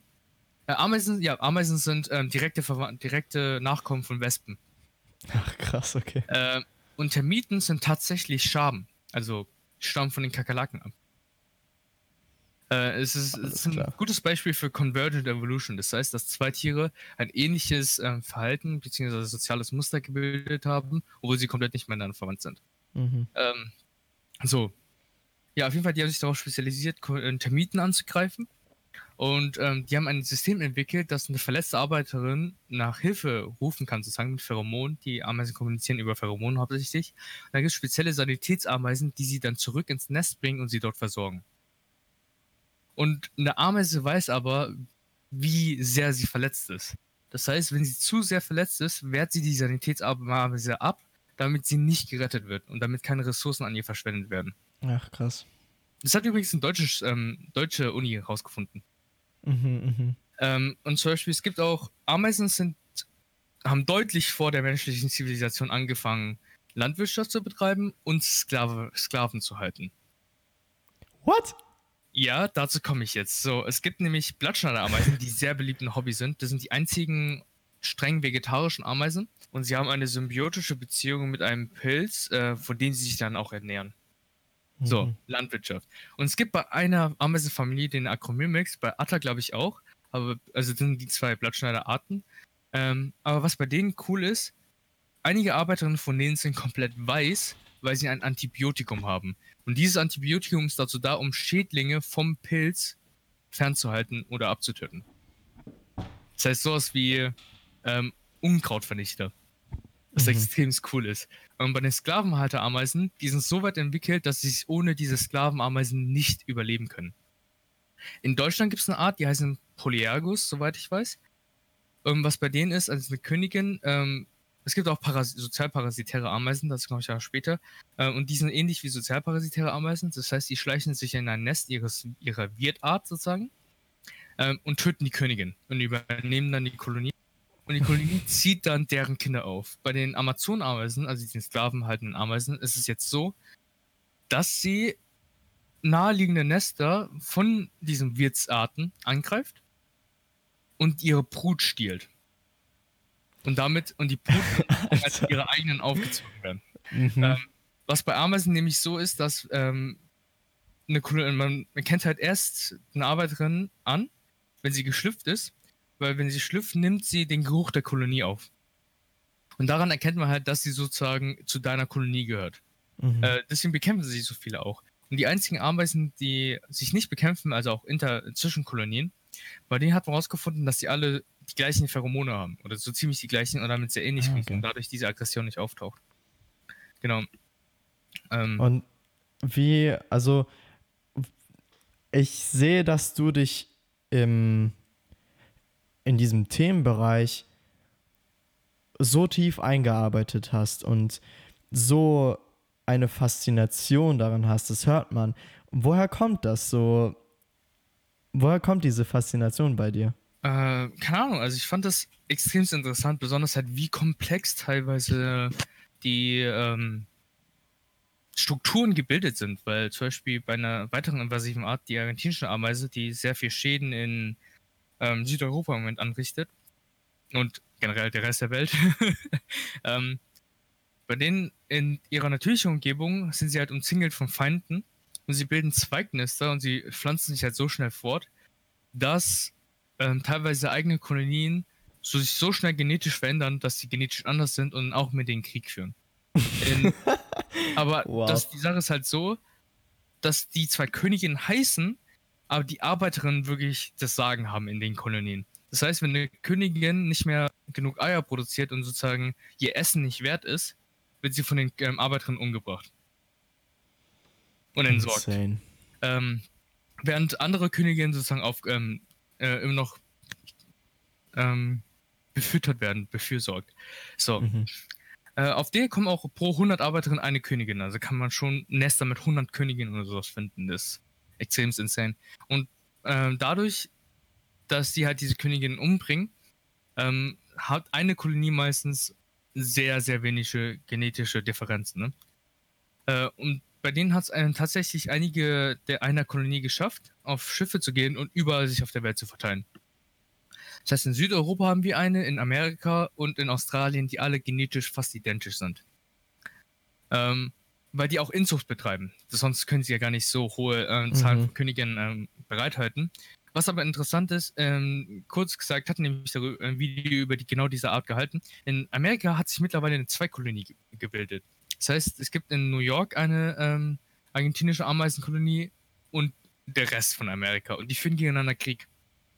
Äh, Ameisen, ja, Ameisen sind ähm, direkte, direkte Nachkommen von Wespen. Ach krass, okay. Äh, und Termiten sind tatsächlich Schaben. Also stammen von den Kakerlaken ab. Äh, es ist, es ist ein klar. gutes Beispiel für Convergent Evolution. Das heißt, dass zwei Tiere ein ähnliches ähm, Verhalten bzw. soziales Muster gebildet haben, obwohl sie komplett nicht miteinander verwandt sind. Mhm. Ähm, so. Ja, auf jeden Fall, die haben sich darauf spezialisiert, äh, Termiten anzugreifen. Und ähm, die haben ein System entwickelt, das eine verletzte Arbeiterin nach Hilfe rufen kann, sozusagen mit Pheromonen. Die Ameisen kommunizieren über Pheromonen hauptsächlich. Da gibt es spezielle Sanitätsameisen, die sie dann zurück ins Nest bringen und sie dort versorgen. Und eine Ameise weiß aber, wie sehr sie verletzt ist. Das heißt, wenn sie zu sehr verletzt ist, wehrt sie die Sanitätsameise ab, damit sie nicht gerettet wird und damit keine Ressourcen an ihr verschwendet werden. Ach krass. Das hat übrigens eine deutsche, ähm, deutsche Uni rausgefunden. Mhm, mhm. Ähm, und zum Beispiel, es gibt auch, Ameisen sind, haben deutlich vor der menschlichen Zivilisation angefangen, Landwirtschaft zu betreiben und Sklave, Sklaven zu halten. What? Ja, dazu komme ich jetzt. So, es gibt nämlich Blattschneiderameisen, die sehr beliebt ein Hobby sind. Das sind die einzigen streng vegetarischen Ameisen und sie haben eine symbiotische Beziehung mit einem Pilz, äh, von dem sie sich dann auch ernähren. So, Mhm. Landwirtschaft. Und es gibt bei einer Ameisenfamilie den Acromyrmex, bei Atta glaube ich auch, aber also sind die zwei Blattschneiderarten. Ähm, aber was bei denen cool ist, einige Arbeiterinnen von denen sind komplett weiß, weil sie ein Antibiotikum haben. Und dieses Antibiotikum ist dazu da, um Schädlinge vom Pilz fernzuhalten oder abzutöten. Das heißt sowas wie ähm, Unkrautvernichter. Was Mhm. extrem cool ist. Und bei den Sklavenhalterameisen, die sind so weit entwickelt, dass sie sich ohne diese Sklavenameisen nicht überleben können. In Deutschland gibt es eine Art, die heißen Polyergus, soweit ich weiß. Ähm, was bei denen ist, als eine Königin, ähm, es gibt auch Paras sozialparasitäre Ameisen, dazu komme ich ja später. Ähm, und die sind ähnlich wie sozialparasitäre Ameisen. Das heißt, die schleichen sich in ein Nest ihres, ihrer Wirtart sozusagen ähm, und töten die Königin und übernehmen dann die Kolonie. Und die Kolonie zieht dann deren Kinder auf. Bei den Amazonameisen, also den sklavenhaltenden Ameisen, ist es jetzt so, dass sie naheliegende Nester von diesen Wirtsarten angreift und ihre Brut stiehlt. Und damit, und die Brut als Alter. ihre eigenen aufgezogen werden. Mhm. Ähm, was bei Ameisen nämlich so ist, dass ähm, eine man, man kennt halt erst eine Arbeiterin an, wenn sie geschlüpft ist, weil wenn sie schlüpft, nimmt sie den Geruch der Kolonie auf. Und daran erkennt man halt, dass sie sozusagen zu deiner Kolonie gehört. Mhm. Äh, deswegen bekämpfen sie so viele auch. Und die einzigen Ameisen, die sich nicht bekämpfen, also auch inter zwischen Kolonien, bei denen hat man herausgefunden, dass sie alle die gleichen Pheromone haben oder so ziemlich die gleichen oder damit sehr ähnlich Ah, okay. und dadurch diese Aggression nicht auftaucht. Genau. Ähm, Und wie, also ich sehe, dass du dich im, in diesem Themenbereich so tief eingearbeitet hast und so eine Faszination daran hast, das hört man. Woher kommt das so? Woher kommt diese Faszination bei dir? Äh, keine Ahnung, also ich fand das extrem interessant, besonders halt, wie komplex teilweise die ähm, Strukturen gebildet sind, weil zum Beispiel bei einer weiteren invasiven Art, die argentinische Ameise, die sehr viel Schäden in ähm, Südeuropa im Moment anrichtet und generell der Rest der Welt, ähm, bei denen in ihrer natürlichen Umgebung sind sie halt umzingelt von Feinden und sie bilden Zweignester und sie pflanzen sich halt so schnell fort, dass ähm, teilweise eigene Kolonien so, sich so schnell genetisch verändern, dass sie genetisch anders sind und auch mit den Krieg führen. In, aber Wow. das, die Sache ist halt so, dass die zwei Königinnen heißen, aber die Arbeiterinnen wirklich das Sagen haben in den Kolonien. Das heißt, wenn eine Königin nicht mehr genug Eier produziert und sozusagen ihr Essen nicht wert ist, wird sie von den ähm, Arbeiterinnen umgebracht. Und entsorgt. Ähm, während andere Königinnen sozusagen auf ähm, äh, immer noch ähm, befüttert werden, befürsorgt. So. Mhm. Äh, auf der kommen auch pro 100 Arbeiterinnen eine Königin. Also kann man schon Nester mit 100 Königinnen oder sowas finden. Das extrem insane. Und ähm, dadurch, dass die halt diese Königinnen umbringen, ähm, hat eine Kolonie meistens sehr, sehr wenige genetische Differenzen. Ne? Äh, und bei denen hat es äh, tatsächlich einige der einer Kolonie geschafft, auf Schiffe zu gehen und überall sich auf der Welt zu verteilen. Das heißt, in Südeuropa haben wir eine, in Amerika und in Australien, die alle genetisch fast identisch sind. Ähm, weil die auch Inzucht betreiben. Sonst können sie ja gar nicht so hohe ähm, Zahlen Mhm. von Königinnen ähm, bereithalten. Was aber interessant ist, ähm, kurz gesagt, hat nämlich darüber, ein Video über die, genau diese Art gehalten. In Amerika hat sich mittlerweile eine Zweikolonie ge gebildet. Das heißt, es gibt in New York eine ähm, argentinische Ameisenkolonie und der Rest von Amerika. Und die führen gegeneinander Krieg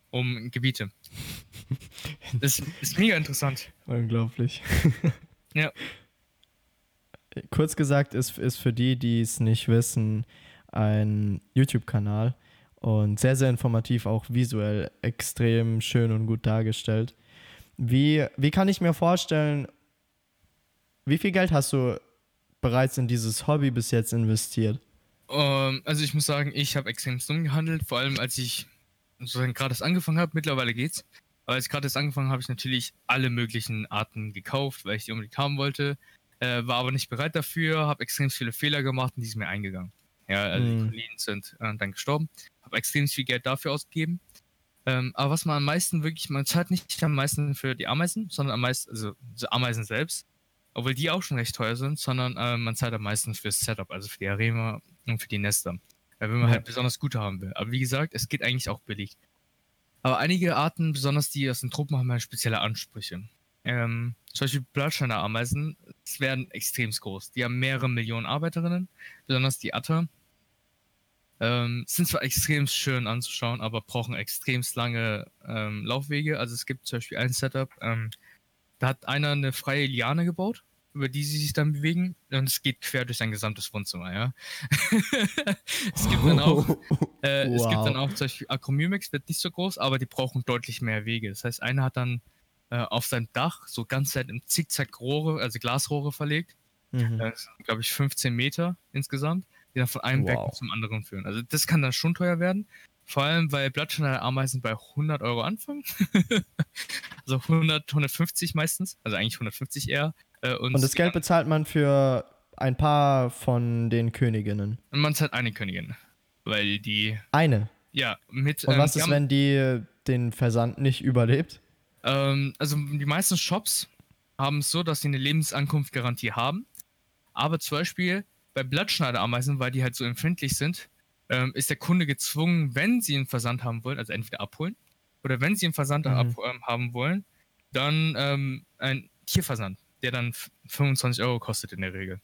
um Gebiete. Das ist mega interessant. Unglaublich. Ja. Kurz gesagt ist, ist für die, die es nicht wissen, ein YouTube-Kanal und sehr, sehr informativ, auch visuell extrem schön und gut dargestellt. Wie, wie kann ich mir vorstellen, wie viel Geld hast du bereits in dieses Hobby bis jetzt investiert? Ähm, also ich muss sagen, ich habe extrem dumm gehandelt, vor allem als ich sozusagen gerade erst angefangen habe. Mittlerweile geht's. Aber als ich gerade erst angefangen habe, habe ich natürlich alle möglichen Arten gekauft, weil ich die unbedingt haben wollte. Äh, war aber nicht bereit dafür, habe extrem viele Fehler gemacht und die sind mir eingegangen. Ja, also die Mhm. Kolonien sind äh, dann gestorben. Habe extrem viel Geld dafür ausgegeben. Ähm, aber was man am meisten wirklich, man zahlt nicht am meisten für die Ameisen, sondern am meisten, also die Ameisen selbst, obwohl die auch schon recht teuer sind, sondern äh, man zahlt am meisten fürs Setup, also für die Arena und für die Nester. Wenn man Ja. halt besonders gute haben will. Aber wie gesagt, es geht eigentlich auch billig. Aber einige Arten, besonders die aus den Truppen, haben halt spezielle Ansprüche. Ähm, zum Beispiel Blattsteiner Ameisen es werden extrem groß. Die haben mehrere Millionen Arbeiterinnen, besonders die Atter. Ähm, sind zwar extrem schön anzuschauen, aber brauchen extrem lange ähm, Laufwege. Also es gibt zum Beispiel ein Setup, ähm, da hat einer eine freie Liane gebaut, über die sie sich dann bewegen und es geht quer durch sein gesamtes Wohnzimmer, ja. es gibt dann auch äh, Es gibt Wow. dann auch zum Beispiel Acromyrmex, wird nicht so groß, aber die brauchen deutlich mehr Wege. Das heißt, einer hat dann äh, auf seinem Dach so ganz Zeit im Zickzack Rohre, also Glasrohre verlegt. Mhm. Das sind, glaube ich, 15 Meter insgesamt, die dann von einem Wow. Becken zum anderen führen. Also das kann dann schon teuer werden. Vor allem, weil Blattschneider-Ameisen bei 100 Euro anfangen. also 100, 150 meistens. Also eigentlich 150 eher. Äh, und, Und das Geld bezahlt man für ein paar von den Königinnen. und man zahlt eine Königin. Weil die, Eine. ja, mit. Und ähm, was die ist, wenn die den Versand nicht überlebt? Ähm, also die meisten Shops haben es so, dass sie eine Lebensankunftgarantie haben. Aber zum Beispiel bei Blattschneiderameisen, weil die halt so empfindlich sind, ähm, ist der Kunde gezwungen, wenn sie einen Versand haben wollen, also entweder abholen oder wenn sie einen Versand Mhm. ab, ähm, haben wollen, dann ähm, ein Tierversand, der dann f- 25 Euro kostet in der Regel.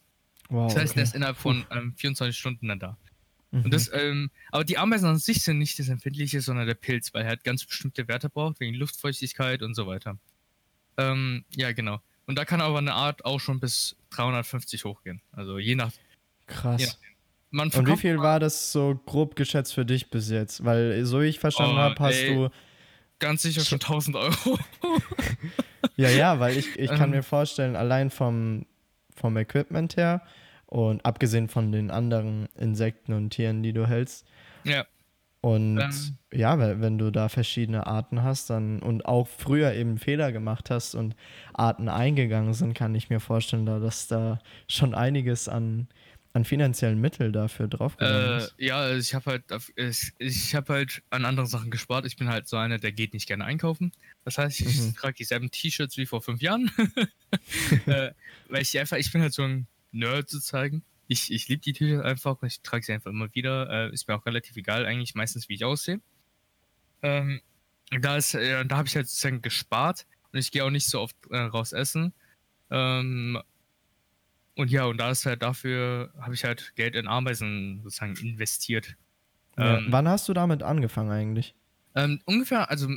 Wow. Das heißt, okay. der ist innerhalb von ähm, 24 Stunden dann da. Mhm. Und das, ähm, aber die Ameisen an sich sind nicht das Empfindliche, sondern der Pilz, weil er halt ganz bestimmte Werte braucht, wegen Luftfeuchtigkeit und so weiter. Ähm, ja, genau. Und da kann aber eine Art auch schon bis 350 hochgehen. Also je nach. Krass. Ja. Man Und wie viel war das so grob geschätzt für dich bis jetzt? Weil, so wie ich verstanden Oh, habe, hast ey. du. ganz sicher schon 1000 Euro. Ja, ja, weil ich, ich kann Ähm. mir vorstellen, allein vom, vom Equipment her und abgesehen von den anderen Insekten und Tieren, die du hältst. ja. Und Ähm. ja, wenn du da verschiedene Arten hast dann und auch früher eben Fehler gemacht hast und Arten eingegangen sind, kann ich mir vorstellen, da, dass da schon einiges an, an finanziellen Mitteln dafür draufgegangen Äh, ist. ja, also ich habe halt, ich, ich habe halt an anderen Sachen gespart. Ich bin halt so einer, der geht nicht gerne einkaufen. Das heißt, ich Mhm. trage dieselben T-Shirts wie vor fünf Jahren. äh, weil ich einfach, ich bin halt so ein Nerd sozusagen. Ich, ich liebe die T-Shirts einfach und ich trage sie einfach immer wieder. Äh, ist mir auch relativ egal, eigentlich meistens, wie ich aussehe. Ähm, da ist, äh, da habe ich halt sozusagen gespart und ich gehe auch nicht so oft äh, raus essen. Ähm, und ja, und da ist halt dafür, habe ich halt Geld in Ameisen sozusagen investiert. Ja. Ähm, Wann hast du damit angefangen eigentlich? ähm, ungefähr, also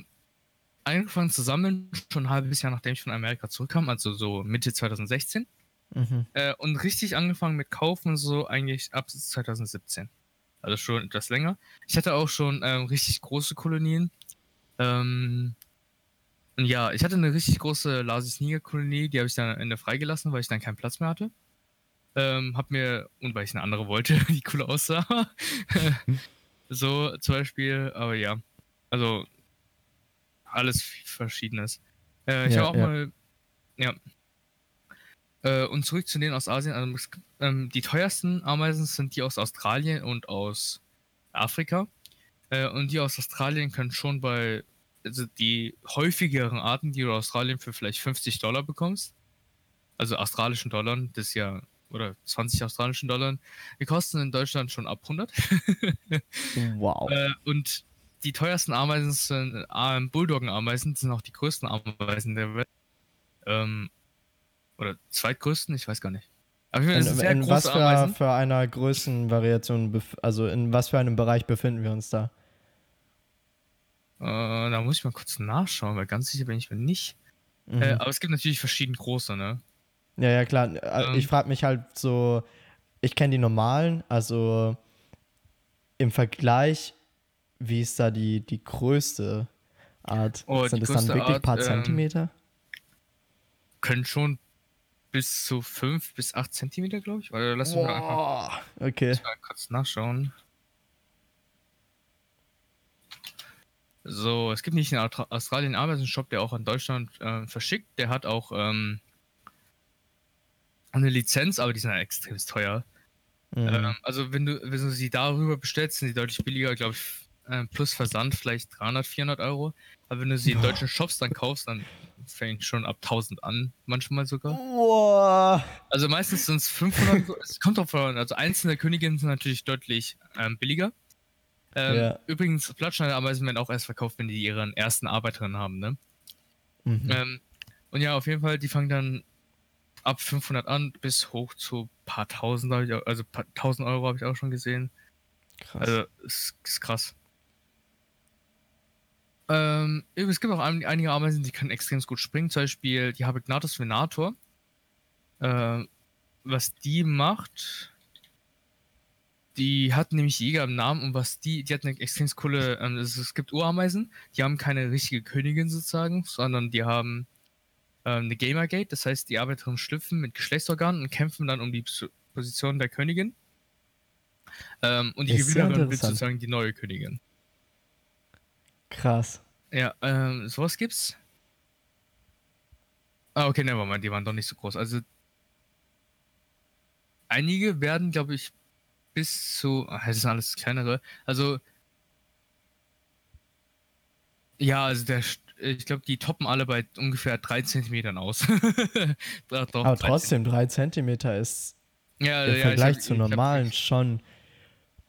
angefangen zu sammeln, schon ein halbes Jahr nachdem ich von Amerika zurückkam, also so Mitte 2016. Mhm. Äh, und richtig angefangen mit Kaufen so eigentlich ab 2017. Also schon etwas länger. Ich hatte auch schon ähm, richtig große Kolonien. Ähm, und ja, ich hatte eine richtig große Lasis Niger Kolonie, die habe ich dann am Ende freigelassen, weil ich dann keinen Platz mehr hatte. Ähm, hab mir, und weil ich eine andere wollte, die cooler aussah. so zum Beispiel, aber ja. Also alles Verschiedenes. Äh, ich Ja, habe auch ja. mal, ja. Äh, und zurück zu denen aus Asien. Also, ähm, die teuersten Ameisen sind die aus Australien und aus Afrika. Äh, und die aus Australien können schon bei, also die häufigeren Arten, die du aus Australien für vielleicht 50 Dollar bekommst, also australischen Dollar, das ist ja, oder 20 australischen Dollar, die kosten in Deutschland schon ab 100. Wow. Äh, und die teuersten Ameisen sind äh, Bulldoggen-Ameisen, sind auch die größten Ameisen der Welt. Ähm, oder zweitgrößten, ich weiß gar nicht. Aber ich meine, das in in was für, Ameisen. für einer Größenvariation, also in was für einem Bereich befinden wir uns da? Äh, da muss ich mal kurz nachschauen, weil ganz sicher bin ich mir nicht. Mhm. Äh, aber es gibt natürlich verschieden große, ne? Ja, ja, klar. Äh, Ähm. Ich frage mich halt so, ich kenne die normalen, also im Vergleich, wie ist da die, die größte Art? Oh, Sind es dann wirklich ein paar ähm, Zentimeter? Können schon bis zu 5 bis 8 Zentimeter, glaube ich. Oder lass mich mal einfach okay. mal kurz nachschauen. So, es gibt nicht einen Austra- Australien Ameisen-Shop, der auch an Deutschland äh, verschickt. Der hat auch ähm, eine Lizenz, aber die sind halt extrem teuer. Mhm. Ähm, also wenn du, wenn du sie darüber bestellst, sind die deutlich billiger, glaube ich, äh, plus Versand vielleicht 300, 400 Euro. Aber wenn du sie in deutschen Shops dann kaufst, dann fängt schon ab 1000 an, manchmal sogar. Boah. Also meistens sind es 500, so- es kommt drauf an, also einzelne Königinnen sind natürlich deutlich ähm, billiger. Ähm, Ja. Übrigens, Blattschneiderameisen werden auch erst verkauft, wenn die ihren ersten Arbeiterinnen haben, ne? Mhm. Ähm, und ja, auf jeden Fall, die fangen dann ab 500 an bis hoch zu paar tausend, hab ich auch, also paar tausend Euro habe ich auch schon gesehen. Krass. Also, ist, ist krass. Ähm, es gibt auch ein, einige Ameisen, die können extrem gut springen. Zum Beispiel die Habignatus venator. Ähm, was die macht, die hat nämlich Jäger im Namen und was die, die hat eine extrem coole, ähm, es, es gibt Urameisen, die haben keine richtige Königin sozusagen, sondern die haben ähm, eine Gamergate, das heißt, die Arbeiterinnen schlüpfen mit Geschlechtsorganen und kämpfen dann um die Pos- Position der Königin. Ähm, und die Gewinnerin wird sozusagen die neue Königin. Krass. Ja, ähm, sowas gibt's. Ah, okay, nevermind, die waren doch nicht so groß. Also, einige werden, glaube ich, bis zu, ach, das sind alles kleinere. Also, ja, also der, ich glaube, die toppen alle bei ungefähr 3 Zentimetern aus. Doch, Aber 3 trotzdem, drei Zentimeter ist Ja, im ja, Vergleich ich hab, zu normalen schon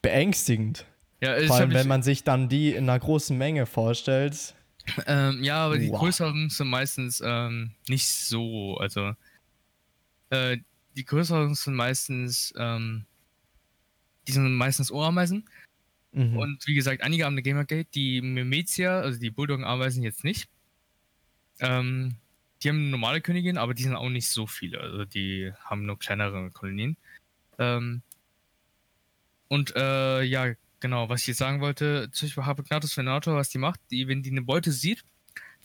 beängstigend. Ja, ich Vor allem, wenn man sich dann die in einer großen Menge vorstellt. Ähm, ja, aber die Wow. größeren sind meistens ähm, nicht so. Also, äh, die größeren sind meistens, ähm, die sind meistens Ohrameisen. Mhm. Und wie gesagt, einige haben eine Gamergate, die Memetia, also die Bulldoggen-Ameisen jetzt nicht. Ähm, die haben eine normale Königin, aber die sind auch nicht so viele. Also die haben nur kleinere Kolonien. Ähm, und äh, ja, genau, was ich jetzt sagen wollte, zum Beispiel Harpagnatus Venator, was die macht, die, wenn die eine Beute sieht,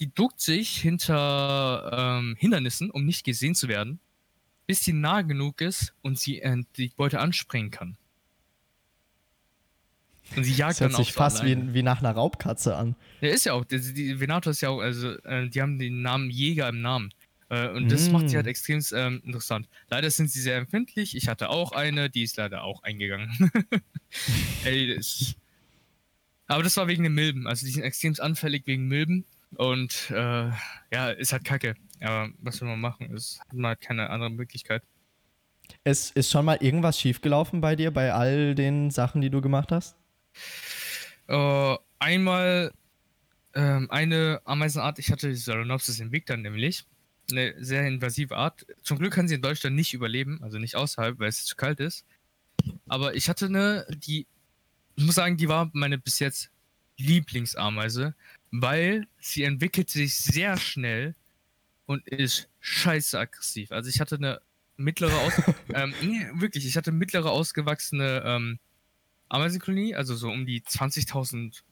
die duckt sich hinter ähm, Hindernissen, um nicht gesehen zu werden, bis sie nah genug ist und sie äh, die Beute anspringen kann. Und sie jagt Das hört dann sich fast alleine. wie, wie nach einer Raubkatze an. Ja, ist ja auch. Die, die Venator ist ja auch, also äh, die haben den Namen Jäger im Namen. Äh, und das macht sie Mm. halt extrem ähm, interessant. Leider sind sie sehr empfindlich. Ich hatte auch eine, die ist leider auch eingegangen. Ey, das aber das war wegen den Milben. Also die sind extrem anfällig wegen Milben. Und äh, ja, ist halt kacke. Aber was will man machen? Es hat man halt keine andere Möglichkeit. Es ist schon mal irgendwas schiefgelaufen bei dir, bei all den Sachen, die du gemacht hast? Äh, einmal ähm, eine Ameisenart, ich hatte die Solenopsis invicta nämlich, eine sehr invasive Art. Zum Glück kann sie in Deutschland nicht überleben, also nicht außerhalb, weil es zu kalt ist. Aber ich hatte eine, die, ich muss sagen, die war meine bis jetzt Lieblingsameise, weil sie entwickelt sich sehr schnell und ist scheiße aggressiv. Also ich hatte eine mittlere Aus ähm, nee, wirklich, ich hatte mittlere ausgewachsene ähm, Ameisenkolonie, also so um die 20.000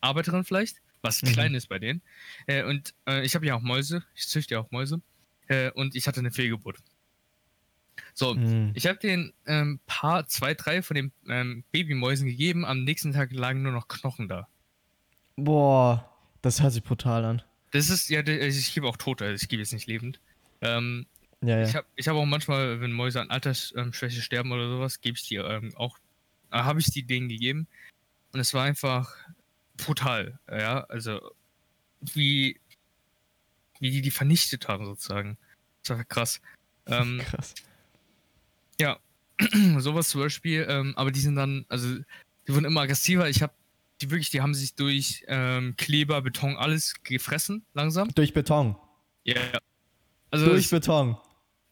Arbeiterinnen vielleicht, was Mhm. klein ist bei denen. Äh, und äh, ich habe ja auch Mäuse, ich züchte ja auch Mäuse. Äh, und ich hatte eine Fehlgeburt. So, Hm. ich habe den ähm, paar, zwei, drei von den ähm, Babymäusen gegeben. Am nächsten Tag lagen nur noch Knochen da. Boah, das hört sich brutal an. Das ist, ja, der- ich gebe auch Tote, also ich gebe jetzt nicht lebend. Ähm, Ja, ja. Ich habe ich hab auch manchmal, wenn Mäuse an Altersschwäche sterben oder sowas, gebe ich die ähm, auch, äh, habe ich die denen gegeben. Und es war einfach brutal, ja, also wie, wie die die vernichtet haben sozusagen. Das war krass. Ähm, Krass. sowas zum Beispiel, ähm, aber die sind dann, also die wurden immer aggressiver. Ich habe die wirklich, die haben sich durch ähm, Kleber, Beton, alles gefressen, langsam. Durch Beton. Ja. Also Durch Beton.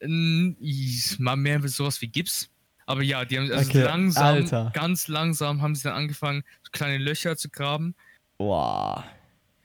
Mal mehr sowas wie Gips. Aber ja, die haben also Okay, langsam, Alter. ganz langsam haben sie dann angefangen, kleine Löcher zu graben. Boah.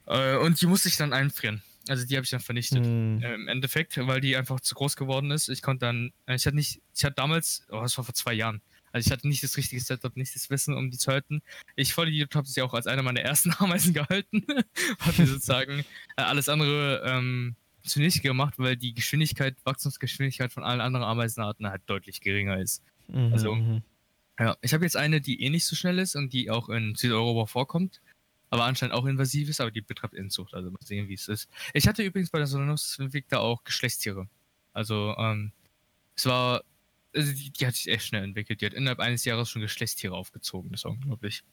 Äh, und die musste ich dann einfrieren. Also die habe ich dann vernichtet. Hm. Äh, Im Endeffekt, weil die einfach zu groß geworden ist. Ich konnte dann, äh, ich hatte nicht, ich hatte damals, oh, das war vor zwei Jahren. Also ich hatte nicht das richtige Setup, nicht das Wissen, um die zu halten. Ich voll Idiot habe sie auch als einer meiner ersten Ameisen gehalten. habe mir sozusagen äh, alles andere ähm, zunichte gemacht, weil die Geschwindigkeit, Wachstumsgeschwindigkeit von allen anderen Ameisenarten halt deutlich geringer ist. Mhm, also- mhm. Ja, ich habe jetzt eine, die eh nicht so schnell ist und die auch in Südeuropa vorkommt, aber anscheinend auch invasiv ist, aber die betreibt Inzucht, also mal sehen, wie es ist. Ich hatte übrigens bei der Solanus Invicta auch Geschlechtstiere. Also, ähm, es war, also die, die hat sich echt schnell entwickelt. Die hat innerhalb eines Jahres schon Geschlechtstiere aufgezogen, das war unglaublich.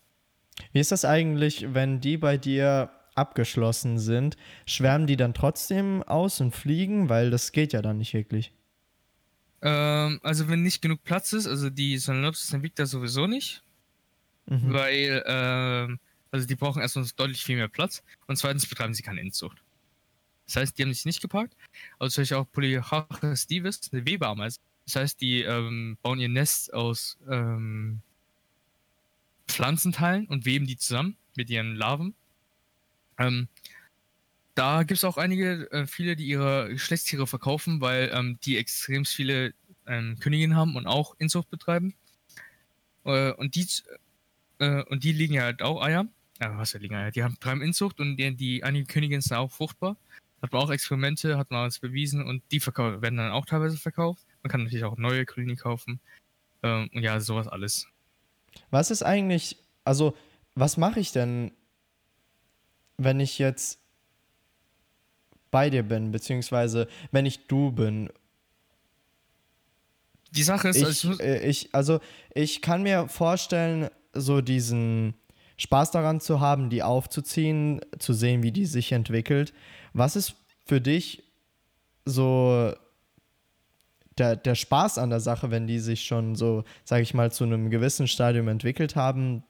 Wie ist das eigentlich, wenn die bei dir abgeschlossen sind? Schwärmen die dann trotzdem aus und fliegen? Weil das geht ja dann nicht wirklich. Ähm, also wenn nicht genug Platz ist, also die Solanopsis Invicta sowieso nicht, Mhm. weil, ähm, also die brauchen erstmal deutlich viel mehr Platz und zweitens betreiben sie keine Inzucht. Das heißt, die haben sich nicht geparkt. Also zum Beispiel auch Polyhachus divis, eine Weberameise. Das heißt, die ähm, bauen ihr Nest aus ähm, Pflanzenteilen und weben die zusammen mit ihren Larven. Ähm, da gibt es auch einige, äh, viele, die ihre Geschlechtstiere verkaufen, weil ähm, die extrem viele ähm, Königinnen haben und auch Inzucht betreiben. Äh, und die äh, und die legen ja halt auch Eier. Ja, was ja liegen Eier? Die haben treiben Inzucht und die, die einige Königinnen sind auch fruchtbar. Hat man auch Experimente, hat man alles bewiesen und die werden dann auch teilweise verkauft. Man kann natürlich auch neue Kolonien kaufen. Ähm, und ja, sowas alles. Was ist eigentlich, also, was mache ich denn, wenn ich jetzt bei dir bin, beziehungsweise wenn ich du bin? Die Sache ist, Ich, also ich äh, ich, also, ich kann mir vorstellen, so diesen Spaß daran zu haben, die aufzuziehen, zu sehen, wie die sich entwickelt. Was ist für dich so der, der Spaß an der Sache, wenn die sich schon so, sage ich mal, zu einem gewissen Stadium entwickelt haben?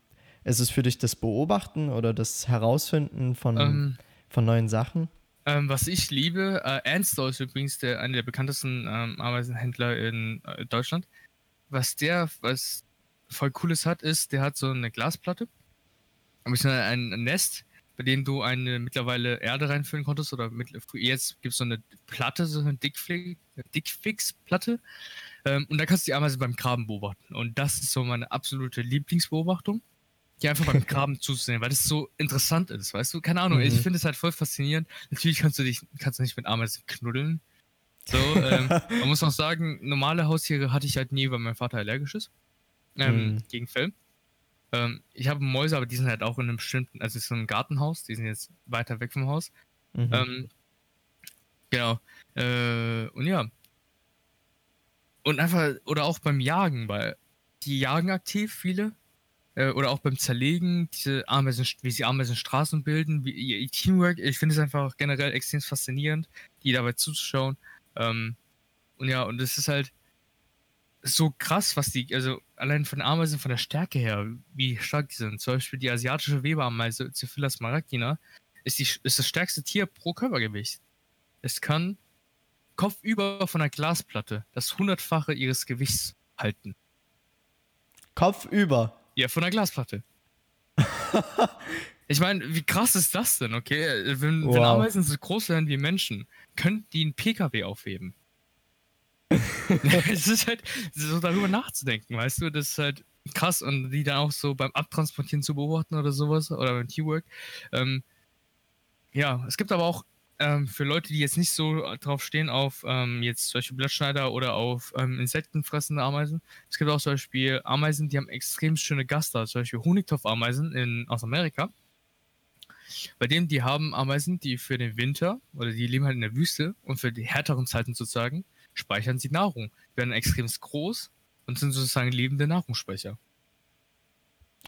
Ist es für dich das Beobachten oder das Herausfinden von, ähm, von neuen Sachen? Ähm, was ich liebe, äh, Anstor ist übrigens der, einer der bekanntesten ähm, Ameisenhändler in äh, Deutschland. Was der, was voll Cooles hat, ist, der hat so eine Glasplatte. Ein, ein Nest, bei dem du eine mittlerweile Erde reinfüllen konntest. Oder mit, jetzt gibt es so eine Platte, so eine Dickfix-Platte. Ähm, und da kannst du die Ameise beim Graben beobachten. Und das ist so meine absolute Lieblingsbeobachtung. Die einfach beim Graben zuzusehen, weil das so interessant ist, weißt du? Keine Ahnung, mhm. ich finde es halt voll faszinierend. Natürlich kannst du dich, kannst du nicht mit Ameisen knuddeln. So, ähm, man muss auch sagen, normale Haustiere hatte ich halt nie, weil mein Vater allergisch ist. Ähm, mhm. Gegen Fell. Ähm, ich habe Mäuse, aber die sind halt auch in einem bestimmten, also so ein Gartenhaus, die sind jetzt weiter weg vom Haus. Mhm. Ähm, genau. Äh, und ja. Und einfach, oder auch beim Jagen, weil die jagen aktiv, viele. Äh, oder auch beim Zerlegen, diese Ameisen, wie sie Ameisen Straßen bilden, wie ihr Teamwork. Ich finde es einfach generell extrem faszinierend, die dabei zuzuschauen. Ähm, und ja, und es ist halt so krass, was die, also allein von Ameisen, von der Stärke her, wie stark die sind. Zum Beispiel die asiatische Weberameise, Cephilas maragina, ist, die, ist das stärkste Tier pro Körpergewicht. Es kann kopfüber von einer Glasplatte das hundertfache ihres Gewichts halten. Kopfüber? Ja, von einer Glasplatte. ich meine, wie krass ist das denn, okay? Wenn, wow. wenn Ameisen so groß wären wie Menschen, könnten die einen PKW aufheben. es ist halt so darüber nachzudenken, weißt du, das ist halt krass und die dann auch so beim Abtransportieren zu beobachten oder sowas oder beim Teamwork. Ähm, ja, es gibt aber auch ähm, für Leute, die jetzt nicht so drauf stehen, auf ähm, jetzt solche Blattschneider oder auf ähm, insektenfressende Ameisen. Es gibt auch zum Beispiel Ameisen, die haben extrem schöne Gaster, zum Beispiel Honigtopfameisen in, aus Amerika. Bei denen, die haben Ameisen, die für den Winter oder die leben halt in der Wüste und für die härteren Zeiten sozusagen speichern sie Nahrung, werden extrem groß und sind sozusagen lebende Nahrungsspeicher.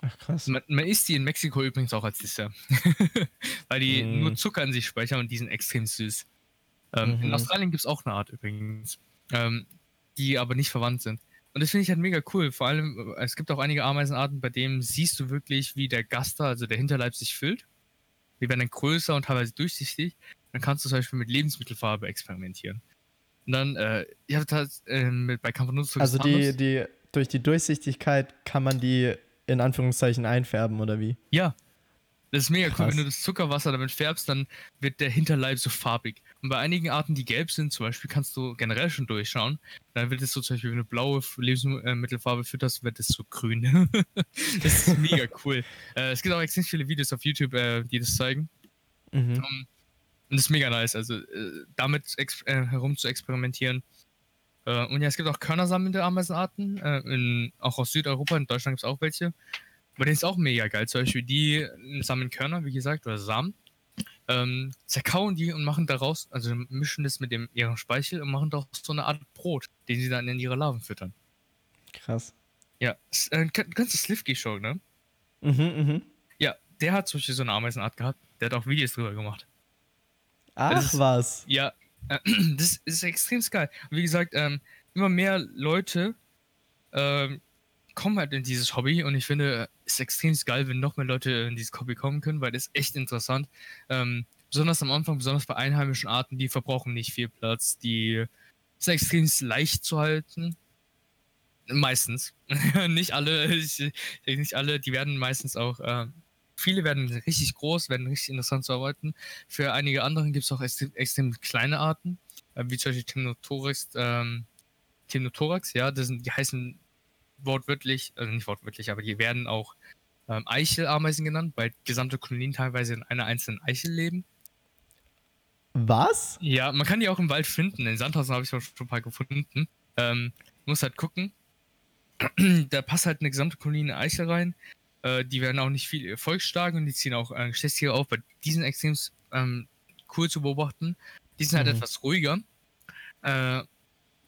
Ach krass. Man, man isst die in Mexiko übrigens auch als Dessert. Weil die mm. nur Zucker in sich speichern und die sind extrem süß. Ähm, mhm. In Australien gibt es auch eine Art übrigens, ähm, die aber nicht verwandt sind. Und das finde ich halt mega cool. Vor allem, es gibt auch einige Ameisenarten, bei denen siehst du wirklich, wie der Gaster, also der Hinterleib, sich füllt. Die werden dann größer und teilweise durchsichtig. Dann kannst du zum Beispiel mit Lebensmittelfarbe experimentieren. Und dann, äh, ich habe halt äh, bei Campanuzzo Also die, die, durch die Durchsichtigkeit kann man die in Anführungszeichen einfärben, oder wie? Ja. Das ist mega Krass. cool. Wenn du das Zuckerwasser damit färbst, dann wird der Hinterleib so farbig. Und bei einigen Arten, die gelb sind, zum Beispiel, kannst du generell schon durchschauen. Dann wird es so zum Beispiel, wenn du blaue Lebensmittelfarbe fütterst, wird es so grün. das ist mega cool. Äh, es gibt auch extrem viele Videos auf YouTube, äh, die das zeigen. Mhm. Um, und das ist mega nice, also äh, damit äh, herum zu experimentieren. Äh, und ja, es gibt auch körnersammelnde Ameisenarten, äh, in, auch aus Südeuropa, in Deutschland gibt es auch welche. Aber denen ist auch mega geil. Zum Beispiel die äh, sammeln Körner, wie gesagt, oder Samen, ähm, zerkauen die und machen daraus, also mischen das mit dem, ihrem Speichel und machen daraus so eine Art Brot, den sie dann in ihre Larven füttern. Krass. Ja, äh, kennst du Slivky Show, ne? Mhm, mhm. Ja, der hat zum Beispiel so eine Ameisenart gehabt. Der hat auch Videos drüber gemacht. Ach ist, was. Ja, äh, das ist extrem geil. wie gesagt, ähm, immer mehr Leute ähm, kommen halt in dieses Hobby und ich finde, es extrem geil, wenn noch mehr Leute in dieses Hobby kommen können, weil das ist echt interessant. Ähm, besonders am Anfang, besonders bei einheimischen Arten, die verbrauchen nicht viel Platz, die sind extrem leicht zu halten. Meistens. nicht alle, nicht alle, die werden meistens auch äh, Viele werden richtig groß, werden richtig interessant zu arbeiten. Für einige anderen gibt es auch extrem, extrem, kleine Arten, äh, wie zum Beispiel Temnothorax, ähm, Temnothorax, ja, das sind, die heißen wortwörtlich, also nicht wortwörtlich, aber die werden auch ähm, Eichelameisen genannt, weil gesamte Kolonien teilweise in einer einzelnen Eichel leben. Was? Ja, man kann die auch im Wald finden. In Sandhausen habe ich schon ein paar gefunden. Ähm, muss halt gucken. da passt halt eine gesamte Kolonie in eine Eichel rein. Äh, die werden auch nicht viel erfolgsstark und die ziehen auch äh, Geschlechtstiere auf, weil die sind extrem ähm, cool zu beobachten. Die sind halt mhm. etwas ruhiger. Äh,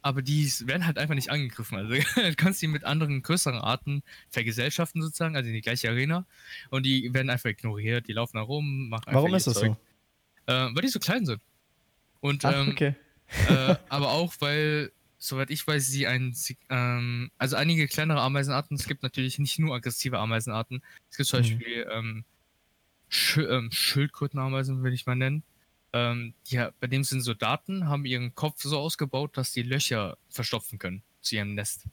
aber die werden halt einfach nicht angegriffen. Also du kannst die mit anderen größeren Arten vergesellschaften sozusagen, also in die gleiche Arena. Und die werden einfach ignoriert, die laufen da rum, machen Warum ist das Zeug. so? Äh, weil die so klein sind. Und Ach, ähm, okay. äh, aber auch, weil soweit ich weiß, sie ein, ähm, also einige kleinere Ameisenarten. Es gibt natürlich nicht nur aggressive Ameisenarten. Es gibt zum mhm. Beispiel ähm, Sch ähm, Schildkrötenameisen, will ich mal nennen. Ähm, die, bei dem sind Soldaten, haben ihren Kopf so ausgebaut, dass die Löcher verstopfen können zu ihrem Nest.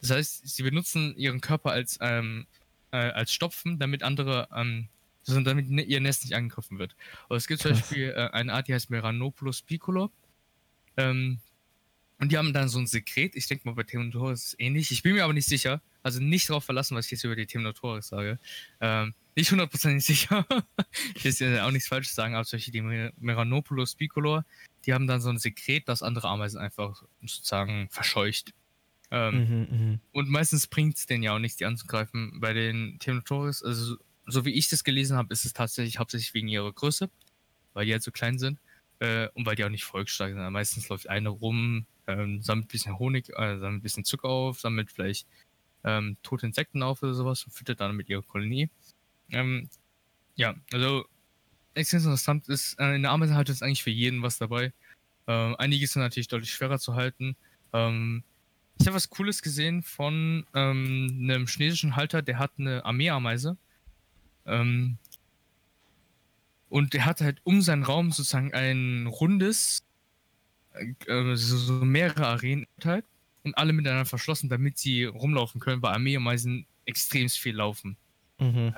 Das heißt, sie benutzen ihren Körper als, ähm, äh, als Stopfen, damit andere, ähm, damit ne, ihr Nest nicht angegriffen wird. Und es gibt zum. Beispiel äh, eine Art, die heißt Meranopulus picolor. Ähm, und die haben dann so ein Sekret. Ich denke mal, bei Temnotoris ist es ähnlich. Ich bin mir aber nicht sicher. Also nicht darauf verlassen, was ich jetzt über die Temnotoris sage. Ähm, nicht hundertprozentig sicher. ich will jetzt auch nichts Falsches sagen, aber solche die Meranopulus picolor, die haben dann so ein Sekret, das andere Ameisen einfach sozusagen verscheucht. Ähm, Mhm, mhm. und meistens bringt es denen ja auch nichts, die anzugreifen. Bei den Temnotoris, also so wie ich das gelesen habe, ist es tatsächlich hauptsächlich wegen ihrer Größe, weil die halt so klein sind äh, und weil die auch nicht volksstark sind. Meistens läuft eine rum, ähm, sammelt ein bisschen Honig, äh, sammelt ein bisschen Zucker auf, sammelt vielleicht ähm, tote Insekten auf oder sowas und füttert dann mit ihrer Kolonie. Ähm, ja, also extrem interessant ist, äh, in der Ameisenhaltung ist eigentlich für jeden was dabei. Ähm, einige sind natürlich deutlich schwerer zu halten. Ähm, ich habe was Cooles gesehen von ähm, einem chinesischen Halter, der hat eine Armeeameise. Ähm, und der hat halt um seinen Raum sozusagen ein rundes, äh, so, so mehrere Arenen halt und alle miteinander verschlossen, damit sie rumlaufen können, weil Armeeameisen extrem viel laufen. Mhm.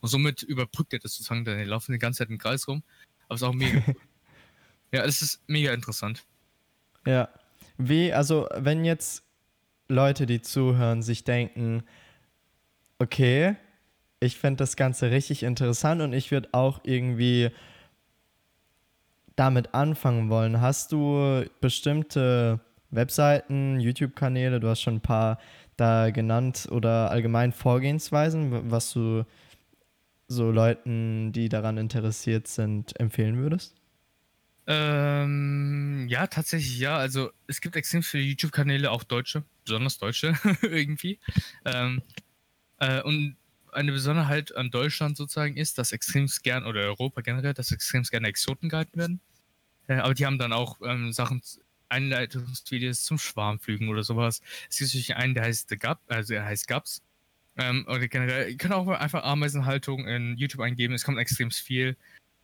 Und somit überbrückt er das sozusagen, denn die laufen die ganze Zeit im Kreis rum. Aber ist auch mega. ja, es ist mega interessant. Ja. Wie, also, wenn jetzt Leute, die zuhören, sich denken, okay, ich finde das Ganze richtig interessant und ich würde auch irgendwie damit anfangen wollen. Hast du bestimmte Webseiten, YouTube-Kanäle, du hast schon ein paar da genannt oder allgemein Vorgehensweisen, was du so Leuten, die daran interessiert sind, empfehlen würdest? Ähm, ja, tatsächlich ja. Also es gibt extrem viele YouTube-Kanäle, auch deutsche, besonders deutsche irgendwie. Ähm, äh, und eine Besonderheit an Deutschland sozusagen ist, dass extrem gern, oder Europa generell, dass extrem gerne Exoten gehalten werden. Äh, aber die haben dann auch ähm, Sachen, Einleitungsvideos zum Schwarmflügen oder sowas. Es gibt natürlich einen, der heißt The Gap, also er heißt Gaps. Ähm, oder generell, ihr könnt auch einfach Ameisenhaltung in YouTube eingeben, es kommt extrem viel.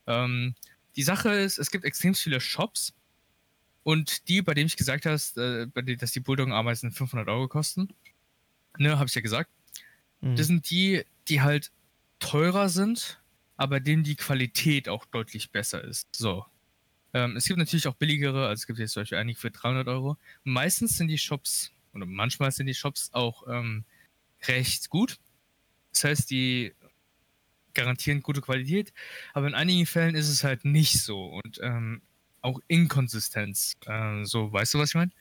Ähm, die Sache ist, es gibt extrem viele Shops und die, bei denen ich gesagt hast, äh, dass die Bulldog-Ameisen 500 Euro kosten, ne, habe ich ja gesagt, Mhm. das sind die, die halt teurer sind, aber denen die Qualität auch deutlich besser ist. So. Ähm, es gibt natürlich auch billigere, also es gibt jetzt zum Beispiel einige für 300 Euro. Meistens sind die Shops, oder manchmal sind die Shops auch ähm, recht gut. Das heißt, die garantieren gute Qualität, aber in einigen Fällen ist es halt nicht so und ähm, auch Inkonsistenz. Äh, so, weißt du, was ich meine?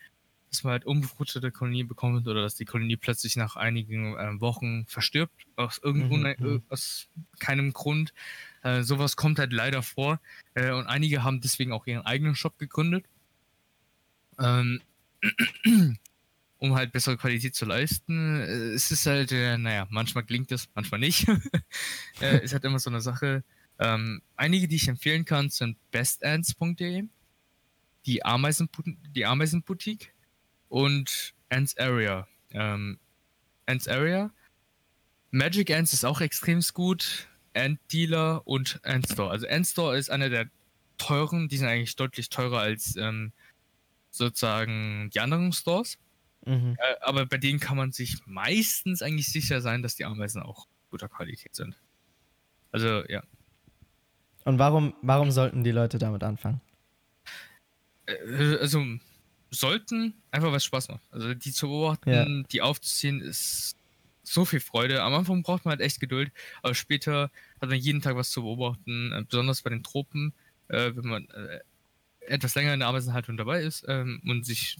Dass man halt unbefruchtete Kolonie bekommt oder dass die Kolonie plötzlich nach einigen äh, Wochen verstirbt, aus irgendwo, Mhm, äh, mhm. aus keinem Grund. Äh, sowas kommt halt leider vor äh, und einige haben deswegen auch ihren eigenen Shop gegründet. Ähm, um halt bessere Qualität zu leisten. Äh, Es ist halt, äh, naja, manchmal klingt es, manchmal nicht. äh, ist halt immer so eine Sache. Ähm, einige, die ich empfehlen kann, sind bestants.de, die, Ameisen, die Ameisenboutique und Ants Area. Ähm, Ants Area. Magic Ants ist auch extrem gut. Ant Dealer und Ant Store. Also Ant Store ist einer der teuren, die sind eigentlich deutlich teurer als ähm, sozusagen die anderen Stores. Mhm. Äh, aber bei denen kann man sich meistens eigentlich sicher sein, dass die Ameisen auch guter Qualität sind. Also ja. Und warum, warum sollten die Leute damit anfangen? Äh, also sollten einfach was Spaß macht. Also die zu beobachten, Ja. die aufzuziehen, ist so viel Freude. Am Anfang braucht man halt echt Geduld, aber später hat man jeden Tag was zu beobachten, äh, besonders bei den Tropen, äh, wenn man äh, etwas länger in der Ameisenhaltung dabei ist ähm, und sich